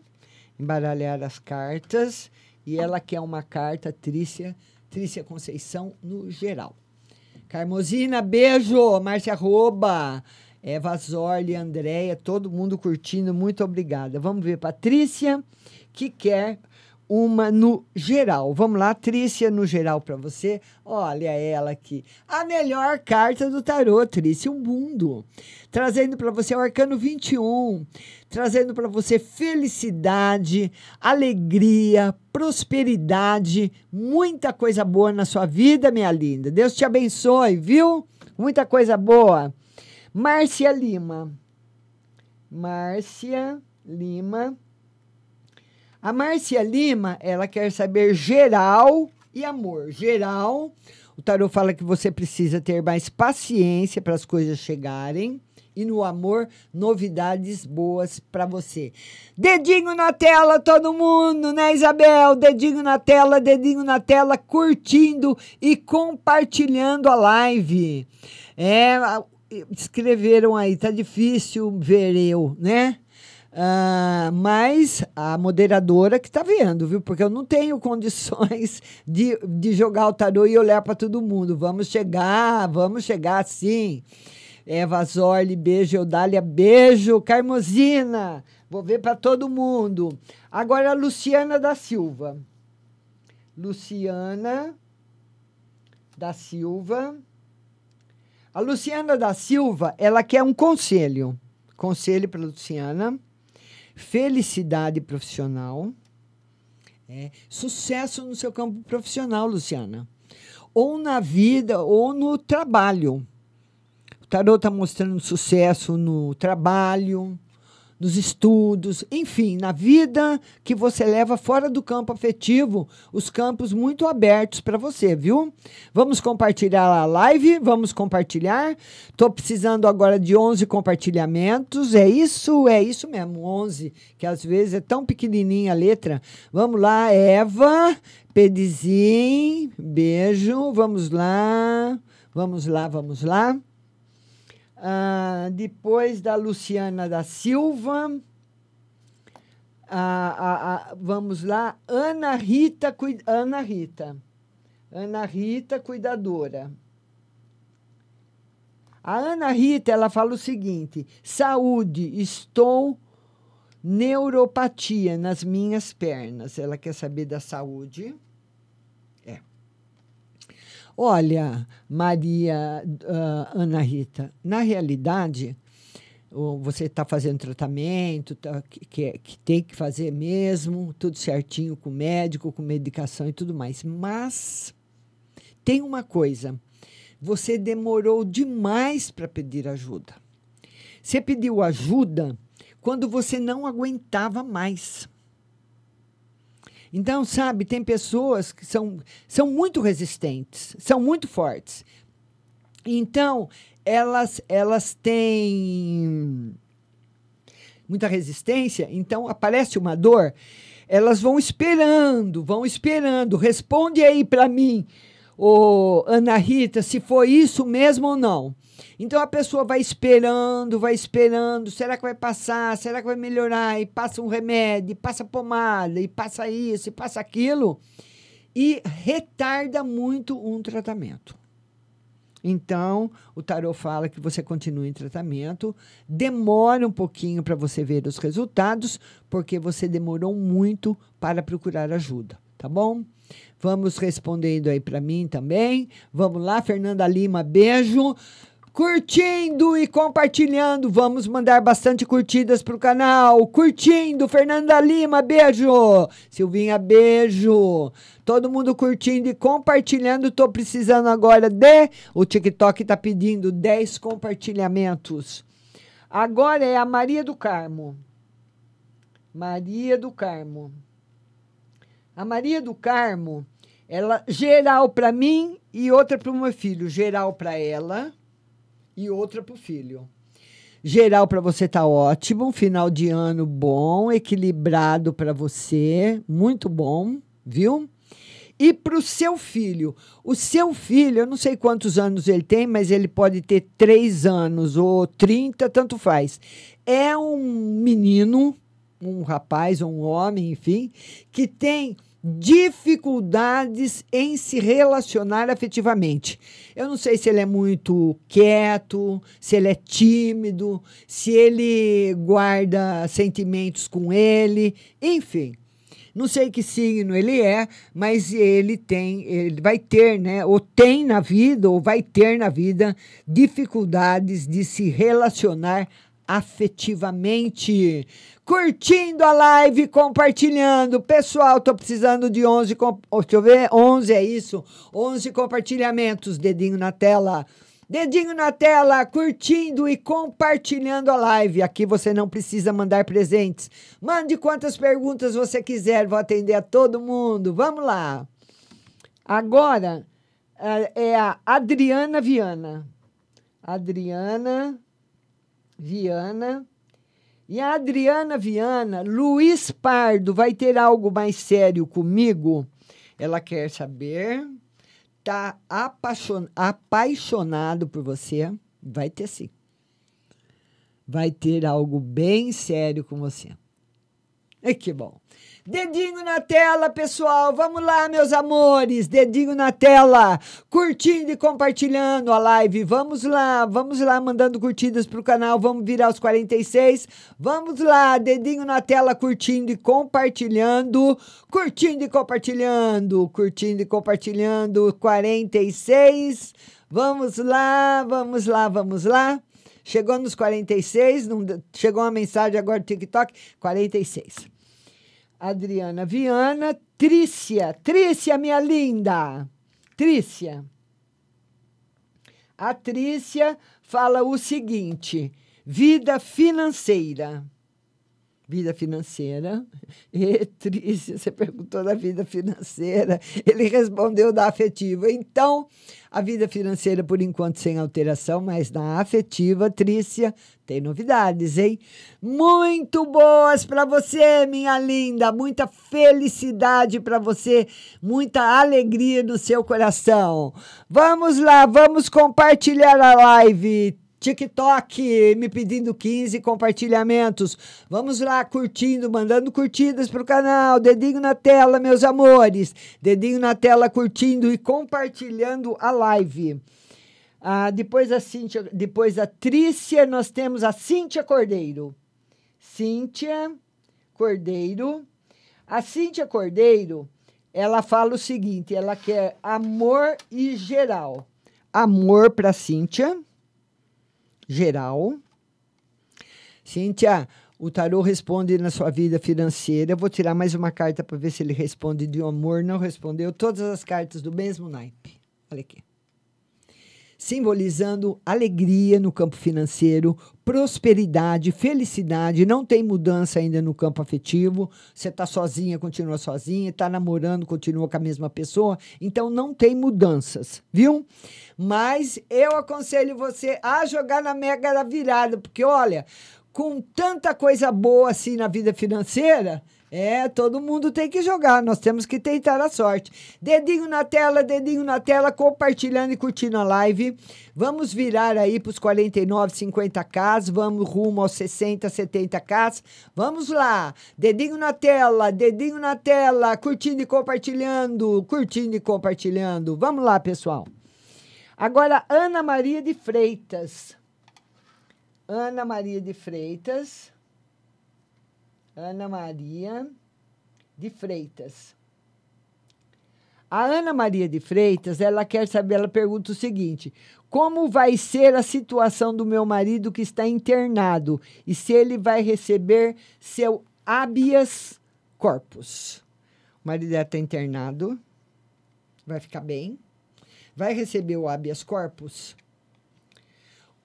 Embaralhar as cartas. E ela quer uma carta, Trícia, Trícia Conceição, no geral. Carmosina, beijo. Márcia Arroba. Eva Zorli, Andréia, todo mundo curtindo, muito obrigada. Vamos ver, Patrícia, que quer uma no geral. Vamos lá, Trícia, no geral para você. Olha ela aqui. A melhor carta do tarô, Trícia, um mundo. Trazendo para você o Arcano 21. Trazendo para você felicidade, alegria, prosperidade, muita coisa boa na sua vida, minha linda. Deus te abençoe, viu? Muita coisa boa. Márcia Lima. Márcia Lima. A Márcia Lima, ela quer saber geral e amor. Geral, o tarô fala que você precisa ter mais paciência para as coisas chegarem. E no amor, novidades boas para você. Dedinho na tela, todo mundo, né, Isabel? Dedinho na tela, dedinho na tela, curtindo e compartilhando a live. É, escreveram aí, tá difícil ver eu, né? Ah, mas a moderadora que tá vendo, viu? Porque eu não tenho condições de, de jogar o tarô e olhar para todo mundo. Vamos chegar, vamos chegar sim. Eva Zorli, beijo. Eudália, beijo. Carmosina, vou ver para todo mundo. Agora Luciana da Silva. Luciana da Silva. A Luciana da Silva, ela quer um conselho. Conselho para Luciana. Felicidade profissional. É, sucesso no seu campo profissional, Luciana. Ou na vida, ou no trabalho. O tarot está mostrando sucesso no trabalho, nos estudos, enfim, na vida que você leva fora do campo afetivo, os campos muito abertos para você, viu? Vamos compartilhar a live, vamos compartilhar. Tô precisando agora de 11 compartilhamentos. É isso, é isso mesmo, 11, que às vezes é tão pequenininha a letra. Vamos lá, Eva, Pedizim, beijo. Vamos lá. Vamos lá, vamos lá. Ah, depois da Luciana da Silva. Vamos lá. Ana Rita, Ana Rita. Ana Rita, cuidadora. A Ana Rita, ela fala o seguinte: saúde, estou neuropatia nas minhas pernas. Ela quer saber da saúde. Olha, Maria ah, Ana Rita, na realidade, você está fazendo tratamento, tá, que, que tem que fazer mesmo, tudo certinho com o médico, com medicação e tudo mais. Mas tem uma coisa: você demorou demais para pedir ajuda. Você pediu ajuda quando você não aguentava mais. Então, sabe, tem pessoas que são, são muito resistentes, são muito fortes. Então, elas, elas têm muita resistência, então aparece uma dor, elas vão esperando, vão esperando. Responde aí para mim, ô Ana Rita, se foi isso mesmo ou não. Então a pessoa vai esperando, vai esperando, será que vai passar? Será que vai melhorar? E passa um remédio, e passa pomada, e passa isso, e passa aquilo, e retarda muito um tratamento. Então, o tarot fala que você continua em tratamento, demora um pouquinho para você ver os resultados, porque você demorou muito para procurar ajuda, tá bom? Vamos respondendo aí para mim também. Vamos lá, Fernanda Lima, beijo. Curtindo e compartilhando. Vamos mandar bastante curtidas pro canal. Curtindo. Fernanda Lima, beijo. Silvinha, beijo. Todo mundo curtindo e compartilhando. Tô precisando agora de. O TikTok tá pedindo 10 compartilhamentos. Agora é a Maria do Carmo. Maria do Carmo. A Maria do Carmo, ela geral para mim e outra para o meu filho. Geral para ela e outra para o filho. Geral para você tá ótimo, final de ano bom, equilibrado para você, muito bom, viu? E para o seu filho. O seu filho, eu não sei quantos anos ele tem, mas ele pode ter três anos ou 30, tanto faz. É um menino, um rapaz ou um homem, enfim, que tem dificuldades em se relacionar afetivamente. Eu não sei se ele é muito quieto, se ele é tímido, se ele guarda sentimentos com ele, enfim. Não sei que signo ele é, mas ele tem, ele vai ter, né? Ou tem na vida, ou vai ter na vida, dificuldades de se relacionar afetivamente. Curtindo a live, compartilhando. Pessoal, tô precisando de 11, com... oh, deixa eu ver, 11 é isso, 11 compartilhamentos, dedinho na tela. Dedinho na tela, curtindo e compartilhando a live. Aqui você não precisa mandar presentes. Mande quantas perguntas você quiser, vou atender a todo mundo. Vamos lá. Agora eh, é a Adriana Viana. Adriana Viana. E a Adriana Viana, Luiz Pardo, vai ter algo mais sério comigo? Ela quer saber. Tá apaixon, apaixonado por você? Vai ter sim. Vai ter algo bem sério com você. E que bom. Dedinho na tela, pessoal. Vamos lá, meus amores. Dedinho na tela. Curtindo e compartilhando a live. Vamos lá, vamos lá, mandando curtidas pro canal. Vamos virar os 46. Vamos lá, dedinho na tela, curtindo e compartilhando. Curtindo e compartilhando. Curtindo e compartilhando. 46. Vamos lá, vamos lá, vamos lá. Chegou nos 46, não, chegou uma mensagem agora do TikTok, 46. Adriana Viana, Trícia, Trícia, minha linda. Trícia. A Trícia fala o seguinte: vida financeira. Vida financeira. E, Trícia, você perguntou da vida financeira. Ele respondeu da afetiva. Então, a vida financeira, por enquanto, sem alteração, mas na afetiva, Trícia, tem novidades, hein? Muito boas para você, minha linda. Muita felicidade para você, muita alegria no seu coração. Vamos lá, vamos compartilhar a live. TikTok me pedindo 15 compartilhamentos. Vamos lá, curtindo, mandando curtidas pro canal. Dedinho na tela, meus amores. Dedinho na tela, curtindo e compartilhando a live. Ah, depois a Cíntia, depois a Trícia, nós temos a Cíntia Cordeiro. Cíntia Cordeiro. A Cíntia Cordeiro, ela fala o seguinte: ela quer amor e geral. Amor para Cíntia geral. Cíntia, o tarô responde na sua vida financeira. Eu vou tirar mais uma carta para ver se ele responde de amor. Não respondeu. Todas as cartas do mesmo naipe. Olha aqui. Simbolizando alegria no campo financeiro, prosperidade, felicidade. Não tem mudança ainda no campo afetivo. Você está sozinha, continua sozinha. Está namorando, continua com a mesma pessoa. Então não tem mudanças, viu? Mas eu aconselho você a jogar na mega da virada, porque olha, com tanta coisa boa assim na vida financeira, é, todo mundo tem que jogar, nós temos que tentar a sorte. Dedinho na tela, dedinho na tela, compartilhando e curtindo a live. Vamos virar aí para os 49, 50k, vamos rumo aos 60, 70k. Vamos lá, dedinho na tela, dedinho na tela, curtindo e compartilhando, curtindo e compartilhando. Vamos lá, pessoal. Agora, Ana Maria de Freitas. Ana Maria de Freitas. Ana Maria de Freitas. A Ana Maria de Freitas, ela quer saber, ela pergunta o seguinte: como vai ser a situação do meu marido que está internado e se ele vai receber seu habeas corpus? O marido está internado, vai ficar bem, vai receber o habeas corpus.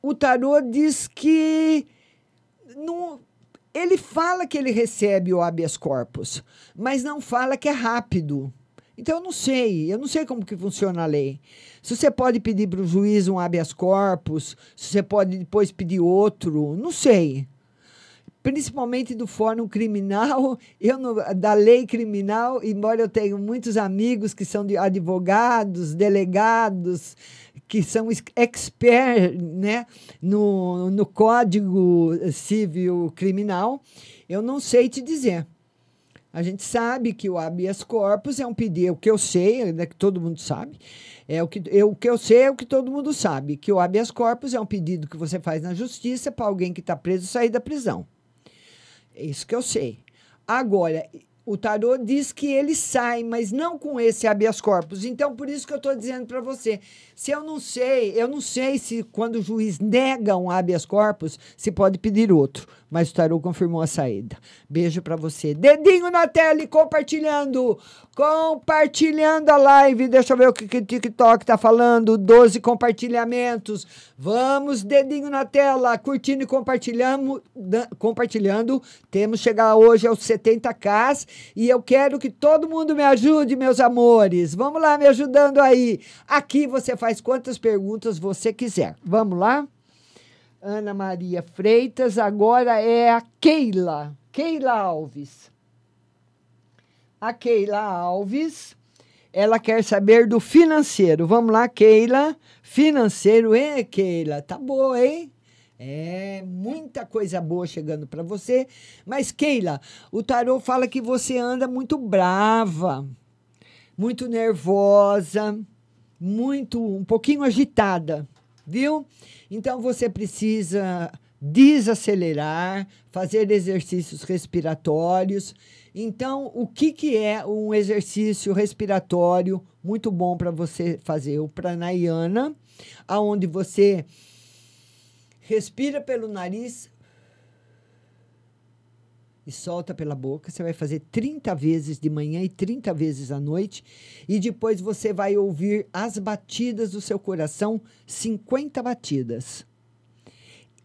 O tarô diz que não, ele fala que ele recebe o habeas corpus, mas não fala que é rápido. Então eu não sei, eu não sei como que funciona a lei. Se você pode pedir para o juiz um habeas corpus, se você pode depois pedir outro, não sei. Principalmente do fórum criminal, eu da lei criminal, embora eu tenha muitos amigos que são de advogados, delegados, que são ex- expert né, no, no Código Civil Criminal, eu não sei te dizer. A gente sabe que o habeas corpus é um pedido, o que eu sei, né, que todo mundo sabe, é o que eu, o que eu sei é o que todo mundo sabe, que o habeas corpus é um pedido que você faz na justiça para alguém que está preso sair da prisão. É isso que eu sei. Agora, o tarô diz que ele sai, mas não com esse habeas corpus. Então, por isso que eu estou dizendo para você, se eu não sei, eu não sei se quando o juiz nega um habeas corpus, se pode pedir outro. Mas o tarô confirmou a saída. Beijo para você. Dedinho na tela e compartilhando. Compartilhando a live. Deixa eu ver o que, o TikTok tá falando. 12 compartilhamentos. Vamos, dedinho na tela, curtindo e compartilhando. Temos chegar hoje aos 70k e eu quero que todo mundo me ajude, meus amores. Vamos lá, me ajudando aí. Aqui você faz quantas perguntas você quiser. Vamos lá? Ana Maria Freitas, agora é a Keila. Keila Alves. A Keila Alves, ela quer saber do financeiro. Vamos lá, Keila. Financeiro, hein, Keila? Tá boa, hein? É, muita coisa boa chegando para você. Mas, Keila, o tarô fala que você anda muito brava, muito nervosa, muito, um pouquinho agitada, viu? Então você precisa desacelerar, fazer exercícios respiratórios. Então, o que, que é um exercício respiratório muito bom para você fazer? O pranayana, aonde você respira pelo nariz e solta pela boca. Você vai fazer 30 vezes de manhã e 30 vezes à noite. E depois você vai ouvir as batidas do seu coração, 50 batidas.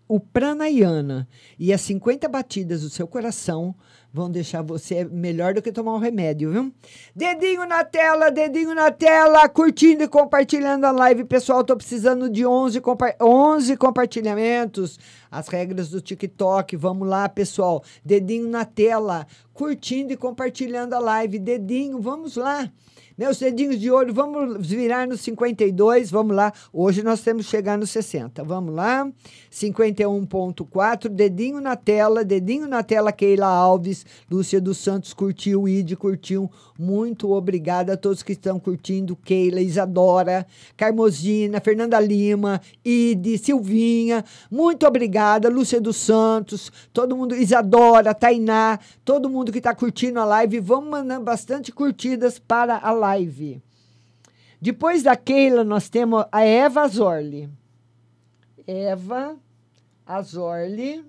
O pranayana e as 50 batidas do seu coração vão deixar você melhor do que tomar um remédio, viu? Dedinho na tela, dedinho na tela, curtindo e compartilhando a live. Pessoal, tô precisando de 11, compa 11 compartilhamentos. As regras do TikTok, vamos lá, pessoal. Dedinho na tela, curtindo e compartilhando a live. Dedinho, vamos lá. Meus dedinhos de ouro, vamos virar no 52, vamos lá. Hoje nós temos que chegar no 60. Vamos lá. 51.4, dedinho na tela, dedinho na tela, Keila Alves, Lúcia dos Santos curtiu, Ide curtiu. Muito obrigada a todos que estão curtindo, Keila, Isadora, Carmosina, Fernanda Lima, Ide, Silvinha. Muito obrigada, Lúcia dos Santos, todo mundo, Isadora, Tainá, todo mundo que está curtindo a live. Vamos mandando bastante curtidas para a live. Depois da Keila, nós temos a Eva Zorli. Eva Azorli.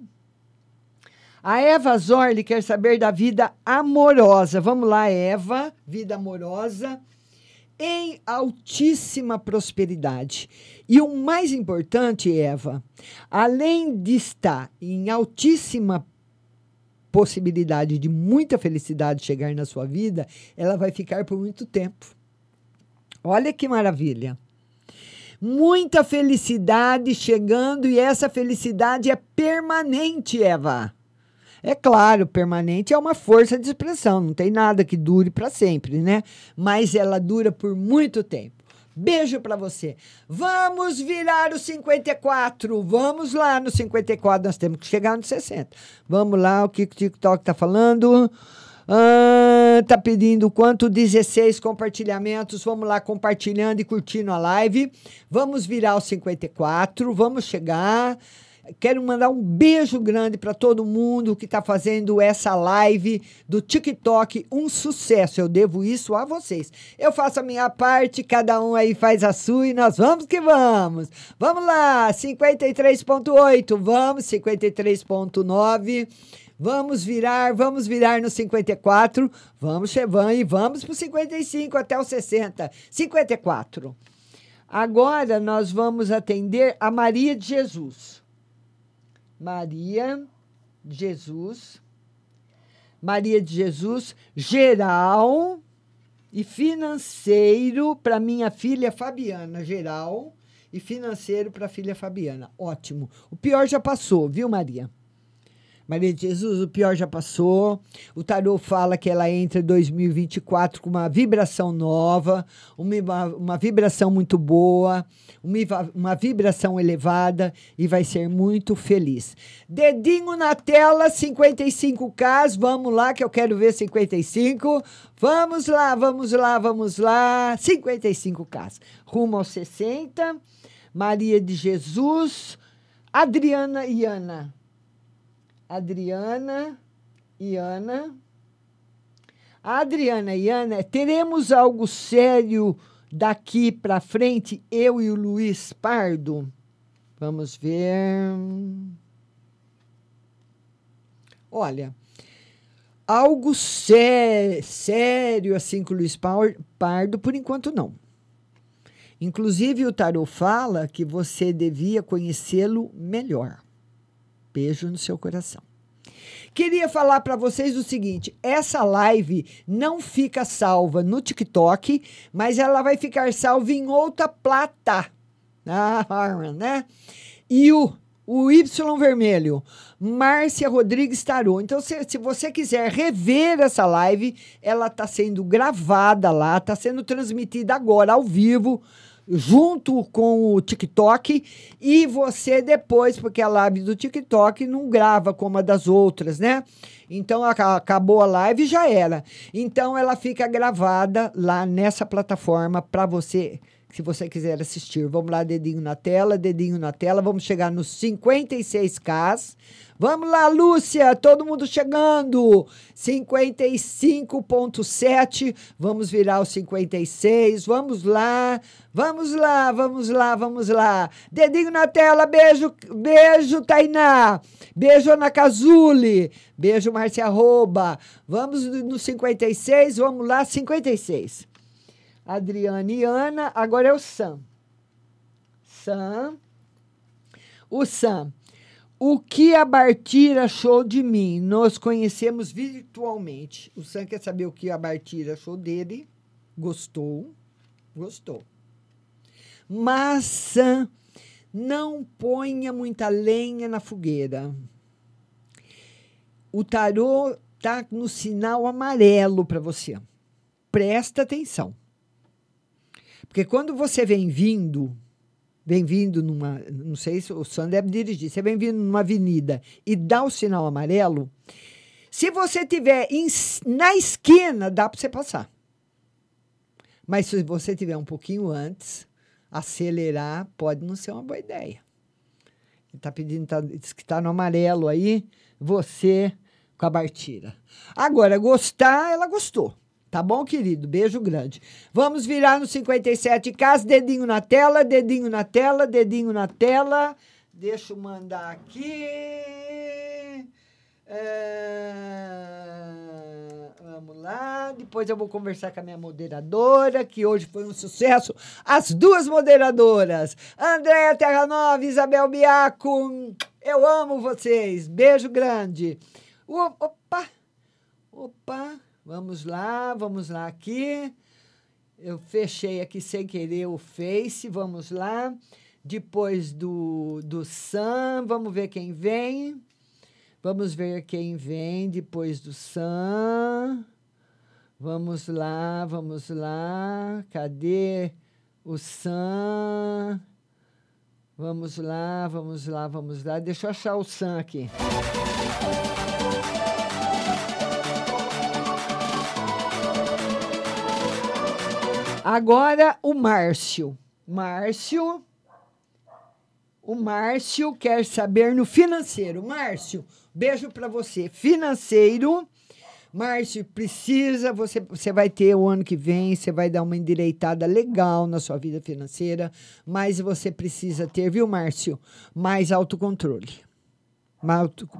A Eva Azorli quer saber da vida amorosa. Vamos lá, Eva, vida amorosa em altíssima prosperidade. E o mais importante, Eva, além de estar em altíssima possibilidade de muita felicidade chegar na sua vida, ela vai ficar por muito tempo. Olha que maravilha muita felicidade chegando e essa felicidade é permanente, Eva. É claro, permanente é uma força de expressão, não tem nada que dure para sempre, né? Mas ela dura por muito tempo. Beijo para você. Vamos virar o 54. Vamos lá no 54. Nós temos que chegar no 60. Vamos lá, o que o TikTok tá falando? Ah, tá pedindo quanto? 16 compartilhamentos. Vamos lá, compartilhando e curtindo a live. Vamos virar os 54. Vamos chegar. Quero mandar um beijo grande para todo mundo que está fazendo essa live do TikTok um sucesso. Eu devo isso a vocês. Eu faço a minha parte, cada um aí faz a sua e nós vamos que vamos. Vamos lá, 53.8, vamos, 53.9. Vamos virar, vamos virar no 54. Vamos, Chevan, e vamos para o 55 até o 60. 54. Agora nós vamos atender a Maria de Jesus. Maria Jesus. Maria de Jesus, geral e financeiro para minha filha Fabiana. Geral e financeiro para a filha Fabiana. Ótimo. O pior já passou, viu, Maria? Maria de Jesus, o pior já passou. O tarô fala que ela entra em 2024 com uma vibração nova, uma, uma vibração muito boa, uma, uma vibração elevada e vai ser muito feliz. Dedinho na tela, 55K. Vamos lá, que eu quero ver 55. Vamos lá, vamos lá, vamos lá. 55K. Rumo aos 60. Maria de Jesus. Adriana e Ana. Adriana e Ana. Adriana e Ana, teremos algo sério daqui para frente, eu e o Luiz Pardo? Vamos ver. Olha, algo sé sério assim com o Luiz Pardo, por enquanto não. Inclusive, o Tarot fala que você devia conhecê-lo melhor. Beijo no seu coração. Queria falar para vocês o seguinte: essa live não fica salva no TikTok, mas ela vai ficar salva em outra plata. Ah, né? E o, o Y vermelho, Márcia Rodrigues Tarô. Então, se, se você quiser rever essa live, ela está sendo gravada lá, está sendo transmitida agora ao vivo junto com o TikTok e você depois, porque a live do TikTok não grava como a das outras, né? Então acabou a live e já era. Então ela fica gravada lá nessa plataforma para você se você quiser assistir. Vamos lá, dedinho na tela, dedinho na tela. Vamos chegar nos 56K. Vamos lá, Lúcia, todo mundo chegando. 55.7. Vamos virar os 56. Vamos lá. Vamos lá, vamos lá, vamos lá. Dedinho na tela, beijo, beijo, Tainá. Beijo, Ana Cazuli. Beijo, Márcia Arroba. Vamos no 56, vamos lá, 56. Adriane e Ana, agora é o Sam. Sam. O Sam. O que a Bartira achou de mim? Nos conhecemos virtualmente. O Sam quer saber o que a Bartira achou dele. Gostou. Gostou. Mas, Sam, não ponha muita lenha na fogueira. O tarô tá no sinal amarelo para você. Presta atenção. Porque quando você vem vindo, vem vindo numa, não sei se o Sam deve dirigir, você vem vindo numa avenida e dá o sinal amarelo, se você tiver na esquina, dá para você passar. Mas se você tiver um pouquinho antes, acelerar pode não ser uma boa ideia. Ele está pedindo, tá, diz que está no amarelo aí, você com a Bartira. Agora, gostar, ela gostou. Tá bom, querido? Beijo grande. Vamos virar no 57K, dedinho na tela, dedinho na tela, dedinho na tela. Deixa eu mandar aqui. É... Vamos lá. Depois eu vou conversar com a minha moderadora, que hoje foi um sucesso. As duas moderadoras, Andréa Terra Nova, Isabel Biaco. Eu amo vocês. Beijo grande. Opa! Opa! Vamos lá, vamos lá aqui. Eu fechei aqui sem querer o Face, vamos lá. Depois do, do Sam, vamos ver quem vem. Vamos ver quem vem depois do Sam. Vamos lá, vamos lá. Cadê o Sam? Vamos lá, vamos lá, vamos lá. Deixa eu achar o Sam aqui. Agora o Márcio. Márcio. O Márcio quer saber no financeiro. Márcio, beijo para você. Financeiro. Márcio, precisa, você, você vai ter o ano que vem, você vai dar uma endireitada legal na sua vida financeira, mas você precisa ter, viu, Márcio, mais autocontrole.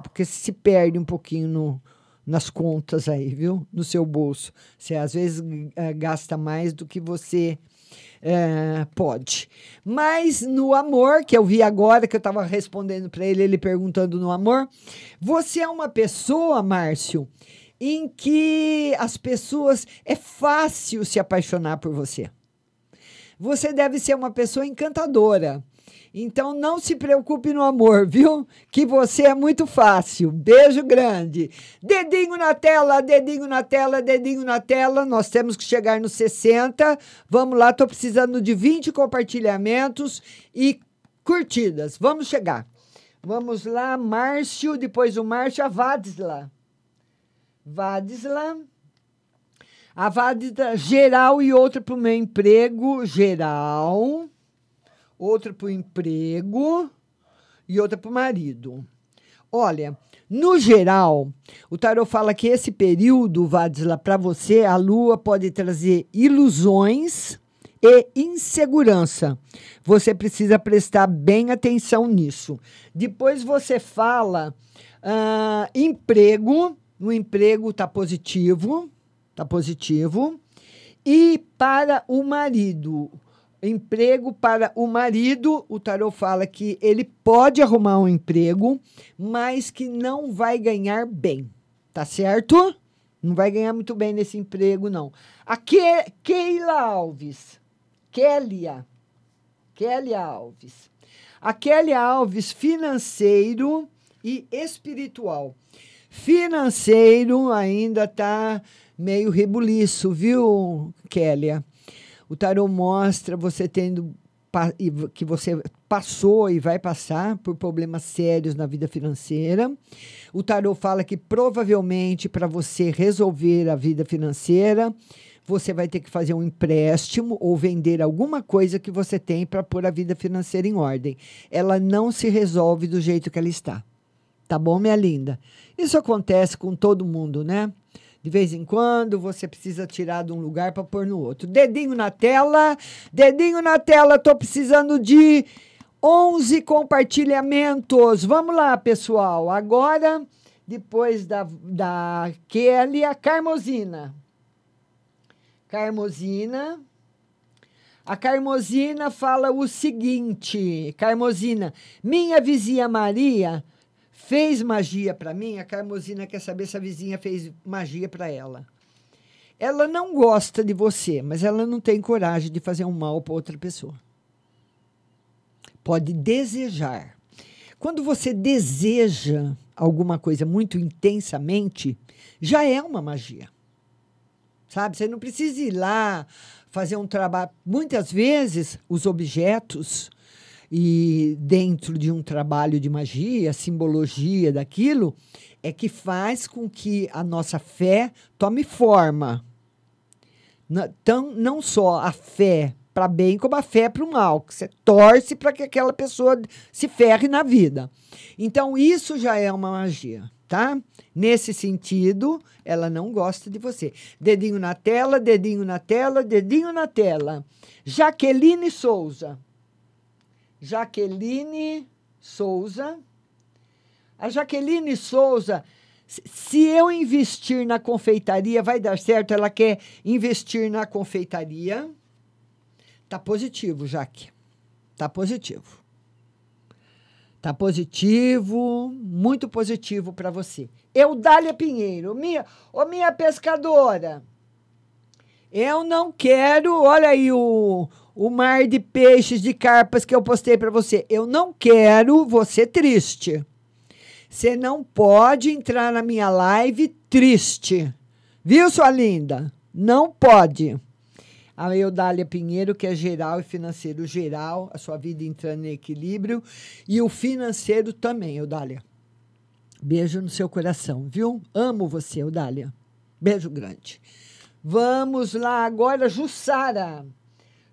Porque se perde um pouquinho no, nas contas aí, viu? No seu bolso. Você às vezes eh, gasta mais do que você é, pode. Mas no amor, que eu vi agora, que eu estava respondendo para ele, ele perguntando no amor, você é uma pessoa, Márcio, em que as pessoas. É fácil se apaixonar por você. Você deve ser uma pessoa encantadora. Então não se preocupe no amor, viu? Que você é muito fácil. Beijo grande. Dedinho na tela, dedinho na tela, dedinho na tela. Nós temos que chegar nos 60. Vamos lá, tô precisando de 20 compartilhamentos e curtidas. Vamos chegar. Vamos lá, Márcio, depois o Márcio, a Vadisla. Vadisla. A Vadisla geral e outra para o meu emprego geral outra para o emprego e outra para o marido. Olha, no geral, o tarot fala que esse período, Vadisla, para você, a lua pode trazer ilusões e insegurança. Você precisa prestar bem atenção nisso. Depois você fala ah, emprego, no emprego está positivo, está positivo. E para o marido, emprego para o marido, o tarot fala que ele pode arrumar um emprego, mas que não vai ganhar bem. Tá certo? Não vai ganhar muito bem nesse emprego, não. A Ke Keila Alves. Kélia. Kélia Alves. A Kélia Alves, financeiro e espiritual. Financeiro ainda tá meio rebuliço, viu, Kélia? O tarot mostra você tendo que você passou e vai passar por problemas sérios na vida financeira. O tarot fala que provavelmente para você resolver a vida financeira, você vai ter que fazer um empréstimo ou vender alguma coisa que você tem para pôr a vida financeira em ordem. Ela não se resolve do jeito que ela está. Tá bom, minha linda? Isso acontece com todo mundo, né? De vez em quando você precisa tirar de um lugar para pôr no outro. Dedinho na tela, dedinho na tela, tô precisando de 11 compartilhamentos. Vamos lá, pessoal. Agora, depois da, da Kelly, a Carmosina. Carmosina. A Carmosina fala o seguinte: Carmosina, minha vizinha Maria fez magia para mim. A Carmosina quer saber se a vizinha fez magia para ela. Ela não gosta de você, mas ela não tem coragem de fazer um mal para outra pessoa. Pode desejar. Quando você deseja alguma coisa muito intensamente, já é uma magia. Sabe? Você não precisa ir lá fazer um trabalho. Muitas vezes, os objetos e dentro de um trabalho de magia, simbologia daquilo, é que faz com que a nossa fé tome forma. Então, não só a fé para bem, como a fé para o mal, que você torce para que aquela pessoa se ferre na vida. Então, isso já é uma magia, tá? Nesse sentido, ela não gosta de você. Dedinho na tela, dedinho na tela, dedinho na tela. Jaqueline Souza. Jaqueline Souza. A Jaqueline Souza, se- eu investir na confeitaria, vai dar certo? Ela quer investir na confeitaria. Tá positivo, Jaque. Tá positivo. Tá positivo, muito positivo para você. Eudália Pinheiro, minha, ô minha pescadora. Eu não quero, olha aí o, o mar de peixes, de carpas que eu postei para você. Eu não quero você triste. Você não pode entrar na minha live triste. Viu, sua linda? Não pode. A Eudália Pinheiro, que é geral e financeiro geral, a sua vida entrando em equilíbrio. E o financeiro também, Eudália. Beijo no seu coração, viu? Amo você, Eudália. Beijo grande. Vamos lá agora, Jussara.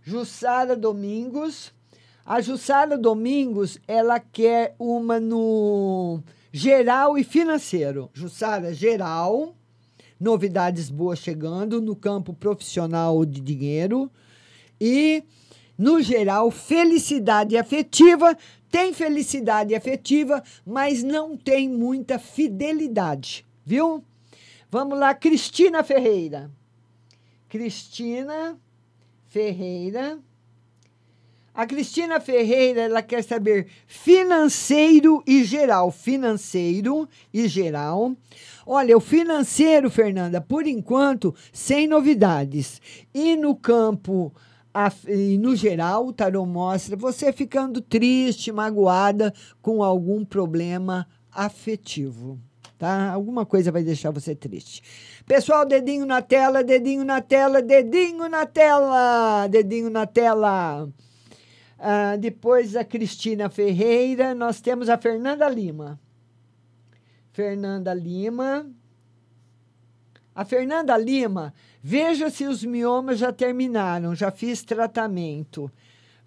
Jussara Domingos. A Jussara Domingos, ela quer uma no geral e financeiro. Jussara, geral, novidades boas chegando no campo profissional de dinheiro e no geral felicidade afetiva. Tem felicidade afetiva, mas não tem muita fidelidade, viu? Vamos lá, Cristina Ferreira. Cristina Ferreira. A Cristina Ferreira, ela quer saber financeiro e geral. Financeiro e geral. Olha, o financeiro, Fernanda, por enquanto, sem novidades. E no campo, af- e no geral, o tarô mostra você ficando triste, magoada com algum problema afetivo. Tá? Alguma coisa vai deixar você triste. Pessoal, dedinho na tela, dedinho na tela, dedinho na tela, dedinho na tela. Ah, depois a Cristina Ferreira, nós temos a Fernanda Lima. Fernanda Lima. A Fernanda Lima, veja se os miomas já terminaram, já fiz tratamento.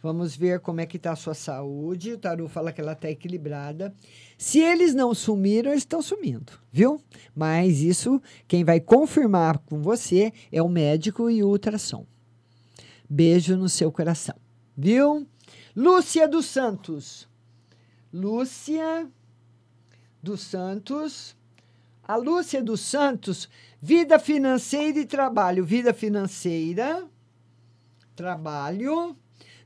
Vamos ver como é que está a sua saúde. O Taru fala que ela está equilibrada. Se eles não sumiram, eles estão sumindo, viu? Mas isso, quem vai confirmar com você é o médico e o ultrassom. Beijo no seu coração, viu? Lúcia dos Santos. Lúcia dos Santos. A Lúcia dos Santos, vida financeira e trabalho. Vida financeira, trabalho.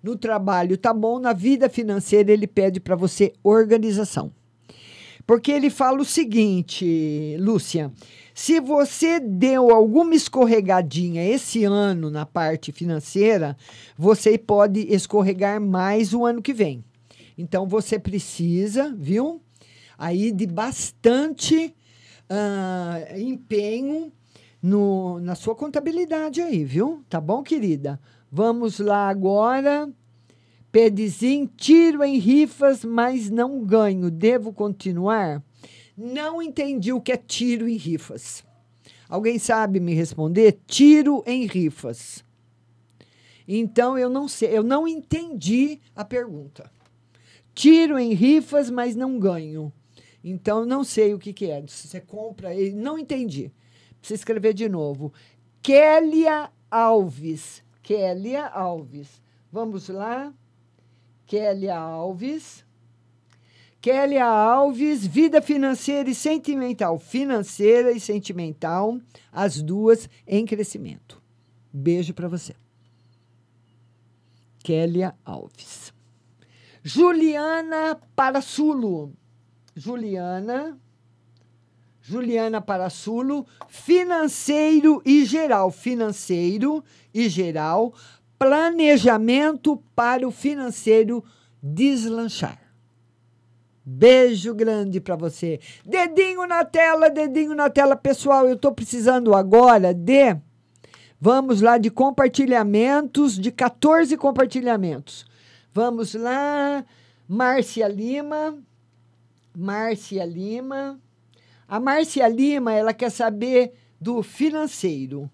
No trabalho tá bom, na vida financeira ele pede para você organização. Porque ele fala o seguinte, Lúcia, se você deu alguma escorregadinha esse ano na parte financeira, você pode escorregar mais o ano que vem. Então você precisa, viu? Aí de bastante ah, empenho no, na sua contabilidade aí, viu? Tá bom, querida? Vamos lá agora. Pedizim, tiro em rifas, mas não ganho. Devo continuar? Não entendi o que é tiro em rifas. Alguém sabe me responder? Tiro em rifas. Então eu não sei, eu não entendi a pergunta. Tiro em rifas, mas não ganho. Então não sei o que, que é. Se você compra, não entendi. Precisa escrever de novo. Kélia Alves. Kélia Alves. Vamos lá. Kélia Alves. Kélia Alves, vida financeira e sentimental. Financeira e sentimental, as duas em crescimento. Beijo para você. Kélia Alves. Juliana Parasulo. Juliana. Juliana Parasulo, financeiro e geral. Financeiro e geral. Planejamento para o financeiro deslanchar. Beijo grande para você. Dedinho na tela, dedinho na tela, pessoal. Eu estou precisando agora de. Vamos lá de compartilhamentos, de 14 compartilhamentos. Vamos lá. Márcia Lima. Márcia Lima. A Márcia Lima, ela quer saber do financeiro.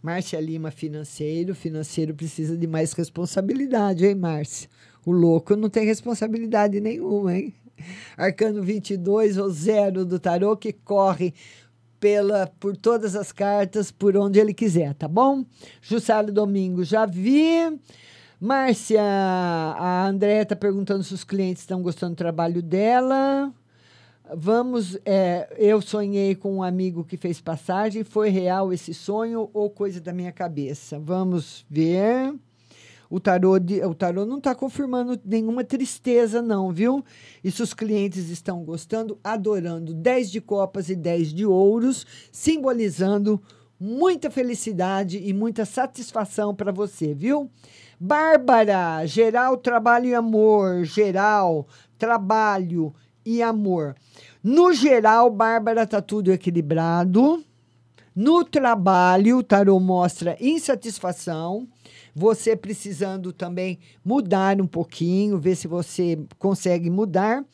Márcia Lima, financeiro. Financeiro precisa de mais responsabilidade, hein, Márcia? O louco não tem responsabilidade nenhuma, hein? Arcano 22, ou zero do tarô, que corre pela por todas as cartas, por onde ele quiser, tá bom? Jussara Domingo, já vi. Márcia, a Andréia está perguntando se os clientes estão gostando do trabalho dela. Vamos, é, eu sonhei com um amigo que fez passagem. Foi real esse sonho ou coisa da minha cabeça? Vamos ver. O tarô, de, o tarô não está confirmando nenhuma tristeza, não, viu? Se os clientes estão gostando, adorando 10 de copas e 10 de ouros, simbolizando muita felicidade e muita satisfação para você, viu? Bárbara, geral, trabalho e amor. Geral, trabalho e amor. No geral, Bárbara, tá tudo equilibrado. No trabalho, o tarô mostra insatisfação. Você precisando também mudar um pouquinho, ver se você consegue mudar.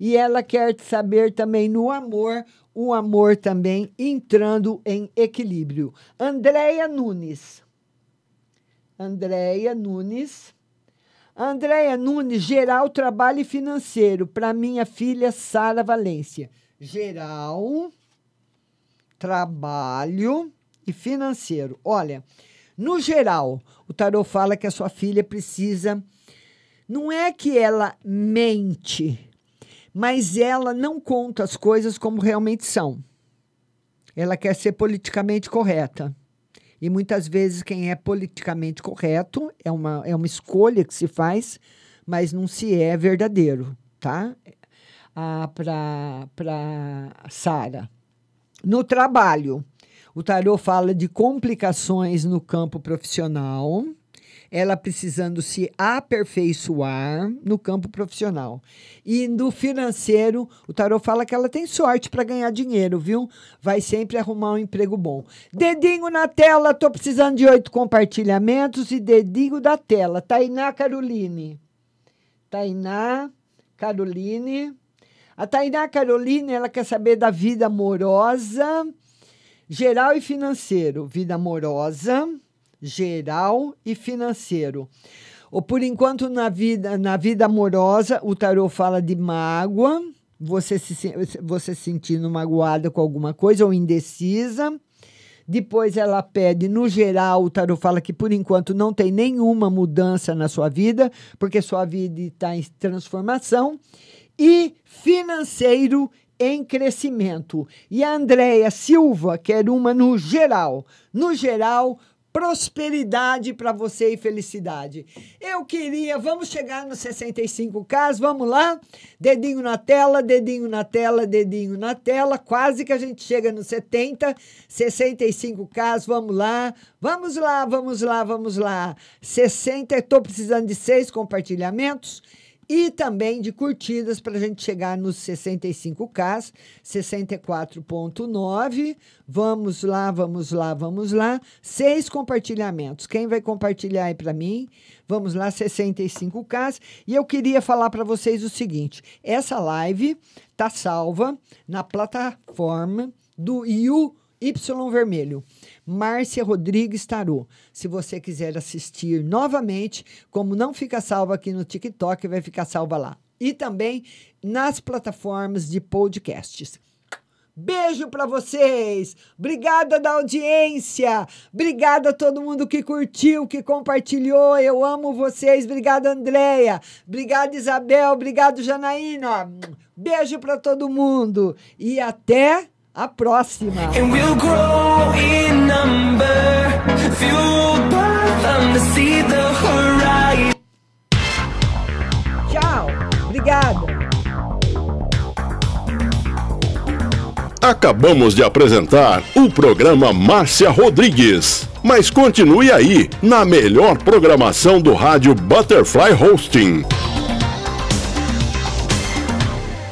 E ela quer saber também no amor, o amor também entrando em equilíbrio. Andréia Nunes. Andréia Nunes. Andréia Nunes, geral trabalho e financeiro para minha filha Sara Valência. Geral, trabalho e financeiro. Olha, no geral, o tarô fala que a sua filha precisa. Não é que ela mente, mas ela não conta as coisas como realmente são. Ela quer ser politicamente correta. E muitas vezes quem é politicamente correto é uma, é uma escolha que se faz, mas não se é verdadeiro, tá? Ah, para Sara. No trabalho, o tarô fala de complicações no campo profissional, ela precisando se aperfeiçoar no campo profissional. E no financeiro, o tarô fala que ela tem sorte para ganhar dinheiro, viu? Vai sempre arrumar um emprego bom. Dedinho na tela, tô precisando de oito compartilhamentos e dedinho da tela. Tainá Caroline. Tainá Caroline. A Tainá Caroline, ela quer saber da vida amorosa, geral e financeiro. Vida amorosa, geral e financeiro. Ou por enquanto na vida, na vida amorosa, o tarô fala de mágoa, você se você se sentindo magoada com alguma coisa ou indecisa. Depois ela pede, no geral, o tarô fala que por enquanto não tem nenhuma mudança na sua vida, porque sua vida está em transformação. E financeiro em crescimento. E a Andréia Silva quer uma no geral. No geral, prosperidade para você e felicidade. Eu queria, vamos chegar nos 65K, vamos lá? Dedinho na tela, dedinho na tela, dedinho na tela, quase que a gente chega nos 70, 65K, vamos lá. Vamos lá, vamos lá, vamos lá. 60, estou precisando de seis compartilhamentos e também de curtidas para a gente chegar nos 65K, 64.9. Vamos lá, vamos lá, vamos lá. Seis compartilhamentos. Quem vai compartilhar aí para mim? Vamos lá, 65K. E eu queria falar para vocês o seguinte: essa live tá salva na plataforma do You Y Vermelho. Márcia Rodrigues Tarô. Se você quiser assistir novamente, como não fica salva aqui no TikTok, vai ficar salva lá. E também nas plataformas de podcasts. Beijo para vocês. Obrigada da audiência. Obrigada a todo mundo que curtiu, que compartilhou. Eu amo vocês. Obrigada, Andréia. Obrigada, Isabel. Obrigado, Janaína. Beijo para todo mundo e até a próxima. And we'll grow in number, fueled by them to see the horizon. Tchau. Obrigada. Acabamos de apresentar o programa Márcia Rodrigues. Mas continue aí, na melhor programação do rádio Butterfly Hosting.